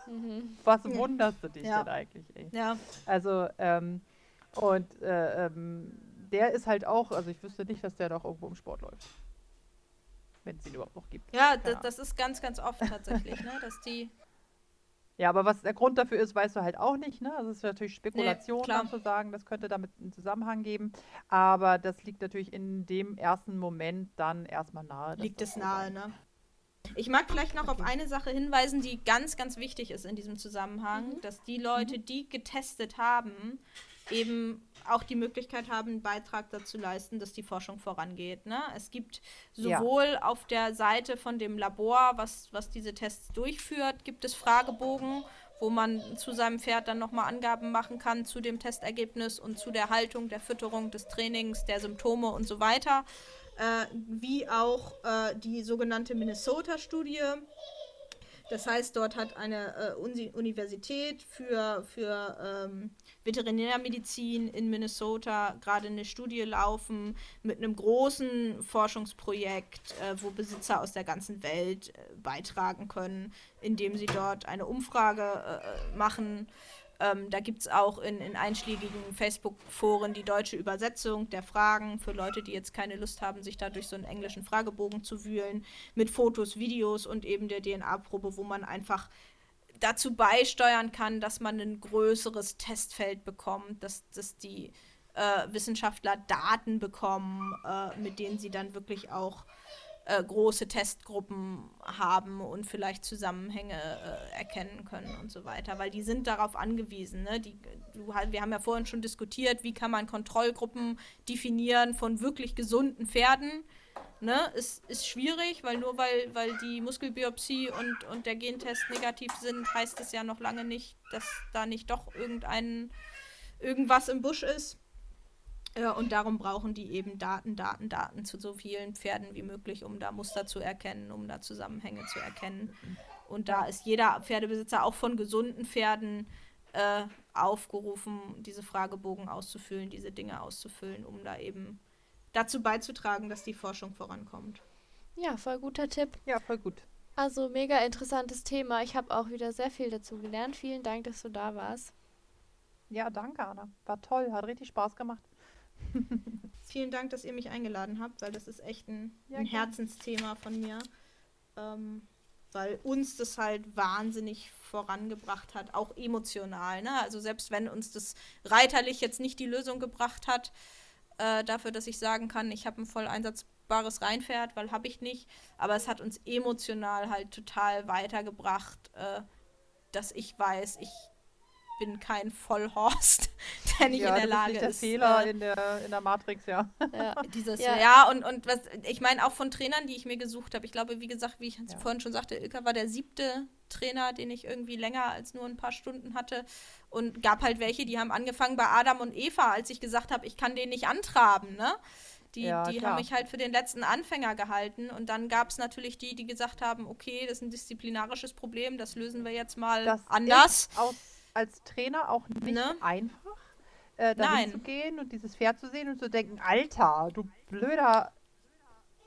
mhm. [LAUGHS] was wunderst du dich ja. denn eigentlich? Ey? Ja. Also, ähm, und äh, ähm, der ist halt auch, also ich wüsste nicht, dass der noch irgendwo im Sport läuft. Wenn es ihn überhaupt noch gibt. Ja, das, das ist ganz, ganz oft tatsächlich, ne? dass die ja, aber was der Grund dafür ist, weißt du halt auch nicht. Ne? Also es ist natürlich Spekulation, nee, zu sagen, das könnte damit einen Zusammenhang geben. Aber das liegt natürlich in dem ersten Moment dann erstmal nahe. Liegt es nahe, ne? Ich mag vielleicht noch auf eine Sache hinweisen, die ganz, ganz wichtig ist in diesem Zusammenhang, mhm. dass die Leute, mhm. die getestet haben, eben auch die Möglichkeit haben, einen Beitrag dazu leisten, dass die Forschung vorangeht. Ne? Es gibt sowohl ja. auf der Seite von dem Labor, was, was diese Tests durchführt, gibt es Fragebogen, wo man zu seinem Pferd dann nochmal Angaben machen kann zu dem Testergebnis und zu der Haltung, der Fütterung, des Trainings, der Symptome und so weiter. Äh, wie auch äh, die sogenannte Minnesota-Studie, das heißt, dort hat eine äh, Universität für, für ähm, Veterinärmedizin in Minnesota gerade eine Studie laufen mit einem großen Forschungsprojekt, äh, wo Besitzer aus der ganzen Welt äh, beitragen können, indem sie dort eine Umfrage äh, machen ähm, da gibt es auch in, in einschlägigen Facebook-Foren die deutsche Übersetzung der Fragen für Leute, die jetzt keine Lust haben, sich da durch so einen englischen Fragebogen zu wühlen, mit Fotos, Videos und eben der DNA-Probe, wo man einfach dazu beisteuern kann, dass man ein größeres Testfeld bekommt, dass, dass die äh, Wissenschaftler Daten bekommen, äh, mit denen sie dann wirklich auch äh, große Testgruppen haben und vielleicht Zusammenhänge äh, erkennen können und so weiter, weil die sind darauf angewiesen. Ne? Die, du, wir haben ja vorhin schon diskutiert, wie kann man Kontrollgruppen definieren von wirklich gesunden Pferden. Ne, ist, ist schwierig, weil nur weil, weil die Muskelbiopsie und, und der Gentest negativ sind, heißt es ja noch lange nicht, dass da nicht doch irgendein irgendwas im Busch ist. Äh, und darum brauchen die eben Daten, Daten, Daten zu so vielen Pferden wie möglich, um da Muster zu erkennen, um da Zusammenhänge zu erkennen. Und da ist jeder Pferdebesitzer auch von gesunden Pferden äh, aufgerufen, diese Fragebogen auszufüllen, diese Dinge auszufüllen, um da eben dazu beizutragen, dass die Forschung vorankommt. Ja, voll guter Tipp. Ja, voll gut. Also mega interessantes Thema. Ich habe auch wieder sehr viel dazu gelernt. Vielen Dank, dass du da warst. Ja, danke, Anna. War toll, hat richtig Spaß gemacht. [LAUGHS] Vielen Dank, dass ihr mich eingeladen habt, weil das ist echt ein, ja, ein Herzensthema von mir. Ähm, weil uns das halt wahnsinnig vorangebracht hat, auch emotional. Ne? Also selbst wenn uns das reiterlich jetzt nicht die Lösung gebracht hat, äh, dafür, dass ich sagen kann, ich habe ein voll einsatzbares Reinpferd, weil habe ich nicht. Aber es hat uns emotional halt total weitergebracht, äh, dass ich weiß, ich bin kein Vollhorst, [LAUGHS] der nicht ja, in der Lage ist. Das ist der Fehler äh, in, der, in der Matrix, ja. Ja, [LAUGHS] Dieses, ja. ja, und, und was, ich meine auch von Trainern, die ich mir gesucht habe. Ich glaube, wie gesagt, wie ich ja. vorhin schon sagte, Ilka war der siebte Trainer, den ich irgendwie länger als nur ein paar Stunden hatte. Und gab halt welche, die haben angefangen bei Adam und Eva, als ich gesagt habe, ich kann den nicht antraben, ne? Die, ja, die haben mich halt für den letzten Anfänger gehalten. Und dann gab es natürlich die, die gesagt haben, okay, das ist ein disziplinarisches Problem, das lösen wir jetzt mal das anders. Ist aus als Trainer auch nicht ne? einfach, äh, dahin zu gehen und dieses Pferd zu sehen und zu denken, Alter, du blöder,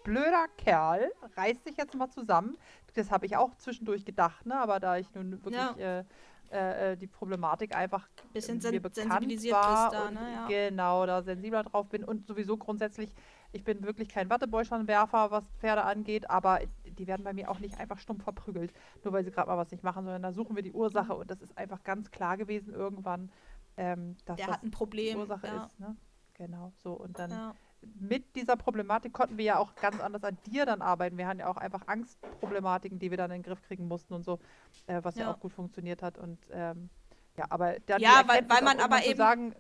blöder Kerl, reiß dich jetzt mal zusammen. Das habe ich auch zwischendurch gedacht, ne? aber da ich nun wirklich ja. äh, äh, äh die Problematik einfach bisschen mir bekannt sensibilisiert war da, ne? ja. genau da sensibler drauf bin und sowieso grundsätzlich ich bin wirklich kein Wattebäuschenwerfer, was Pferde angeht, aber die werden bei mir auch nicht einfach stumpf verprügelt, nur weil sie gerade mal was nicht machen, sondern da suchen wir die Ursache und das ist einfach ganz klar gewesen irgendwann, ähm, dass Der das hat ein Problem, die Ursache ja. ist. Ne? Genau, so und dann ja. mit dieser Problematik konnten wir ja auch ganz anders an dir dann arbeiten. Wir hatten ja auch einfach Angstproblematiken, die wir dann in den Griff kriegen mussten und so, äh, was ja. ja. auch gut funktioniert hat und ähm, ja, aber dann ja, weil, weil man aber eben sagen,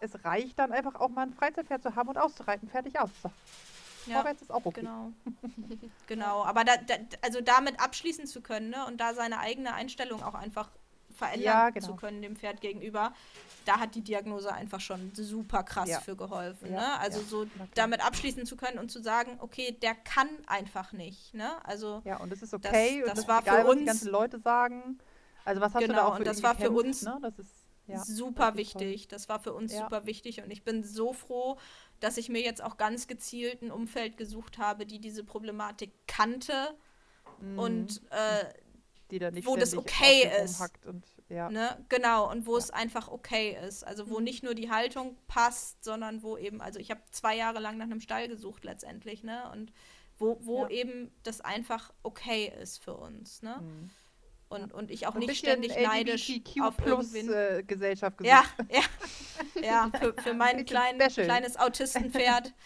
es reicht dann einfach auch mal ein Freizeitpferd zu haben und auszureiten. Fertig aus. So. Ja, Vorwärts ist auch okay. Genau. [LAUGHS] genau. Aber da, da, also damit abschließen zu können ne? und da seine eigene Einstellung auch einfach verändern Ja, genau. zu können dem Pferd gegenüber, da hat die Diagnose einfach schon super krass Ja. für geholfen. Ja, Ne? Also so damit abschließen zu können und zu sagen, okay, der kann einfach nicht. Ne? Also Ja, und es ist okay. Das- und das war egal, für was die uns- ganzen Leute sagen. Also was hast du da Genau, auch für und das ihn war für uns Ne? Das ist super das ist toll. wichtig. Das war für uns super wichtig und ich bin so froh, dass ich mir jetzt auch ganz gezielt ein Umfeld gesucht habe, die diese Problematik kannte Mhm. und äh, wo das okay ist. Und, ja. Ne, genau, und wo es einfach okay ist. Also Mhm. wo nicht nur die Haltung passt, sondern wo eben, also ich habe zwei Jahre lang nach einem Stall gesucht letztendlich, ne? Und wo, wo Ja. eben das einfach okay ist für uns, ne? Mhm. Und, und ich auch Ein nicht ständig neidisch LGBTQ auf plus äh, Gesellschaft Ja, gesucht. [LAUGHS] ja, ja, für, für mein klein, kleines Autistenpferd. [LAUGHS]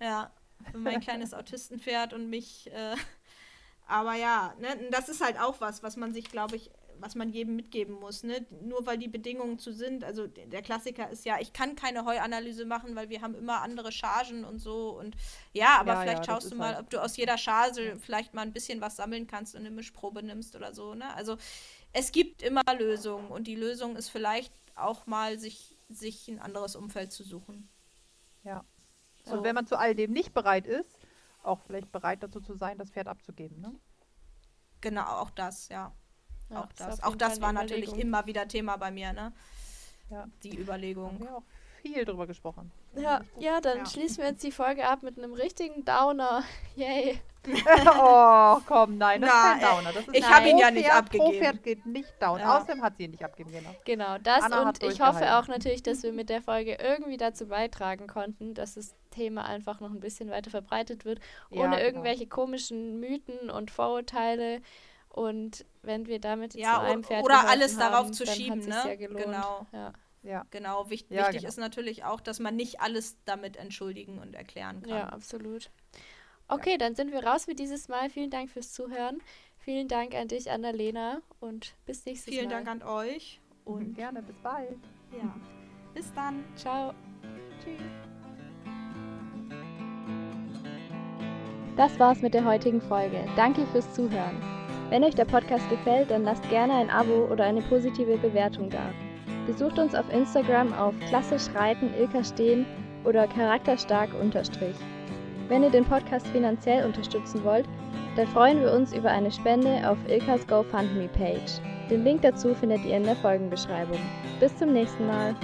Ja, für mein kleines Autistenpferd und mich. Äh, [LAUGHS] aber ja, ne, das ist halt auch was, was man sich, glaube ich, was man jedem mitgeben muss. Ne? Nur weil die Bedingungen zu sind. Also der Klassiker ist ja, ich kann keine Heuanalyse machen, weil wir haben immer andere Chargen und so. Und ja, aber Ja, vielleicht ja, schaust du mal, halt- ob du aus jeder Charge vielleicht mal ein bisschen was sammeln kannst und eine Mischprobe nimmst oder so. Ne? Also es gibt immer Lösungen und die Lösung ist vielleicht auch mal, sich, sich ein anderes Umfeld zu suchen. Ja. So. Und wenn man zu all dem nicht bereit ist, auch vielleicht bereit dazu zu sein, das Pferd abzugeben. Ne? Genau, auch das, ja. Ja, auch das. Auch das war natürlich immer wieder Thema bei mir, ne? Ja. Die Haben Überlegung. wir auch viel drüber gesprochen. Ja, ja, dann Ja. schließen wir jetzt die Folge ab mit einem richtigen Downer. [LAUGHS] Yay. [LAUGHS] oh, komm, nein, das Na, ist kein Downer. Das ist ich ein hab ihn ja nicht abgegeben. Pro-Pferd geht nicht down. Ja. Außerdem hat sie ihn nicht abgegeben, genau. Genau, das Anna und ich hoffe auch natürlich, dass wir mit der Folge irgendwie dazu beitragen konnten, dass das Thema einfach noch ein bisschen weiter verbreitet wird, Ja, ohne genau. irgendwelche komischen Mythen und Vorurteile. Und wenn wir damit Ja, zu einem Pferd oder alles darauf haben, zu schieben, ne? Ja. Genau. Ja. Ja, Genau, wicht, Ja, wichtig genau. ist natürlich auch, dass man nicht alles damit entschuldigen und erklären kann. ja, absolut. Okay, dann sind wir raus für dieses Mal. Vielen Dank fürs Zuhören. Vielen Dank an dich, Annalena, und bis nächstes Vielen Mal. Dank an euch und gerne, bis bald. ja, bis dann. Ciao. Tschüss. Das war's mit der heutigen Folge. Danke fürs Zuhören. Wenn euch der Podcast gefällt, dann lasst gerne ein Abo oder eine positive Bewertung da. Besucht uns auf Instagram auf klassisch reiten Ilka stehen oder charakterstark unterstrich. Wenn ihr den Podcast finanziell unterstützen wollt, dann freuen wir uns über eine Spende auf Ilkas GoFundMe Page. Den Link dazu findet ihr in der Folgenbeschreibung. Bis zum nächsten Mal.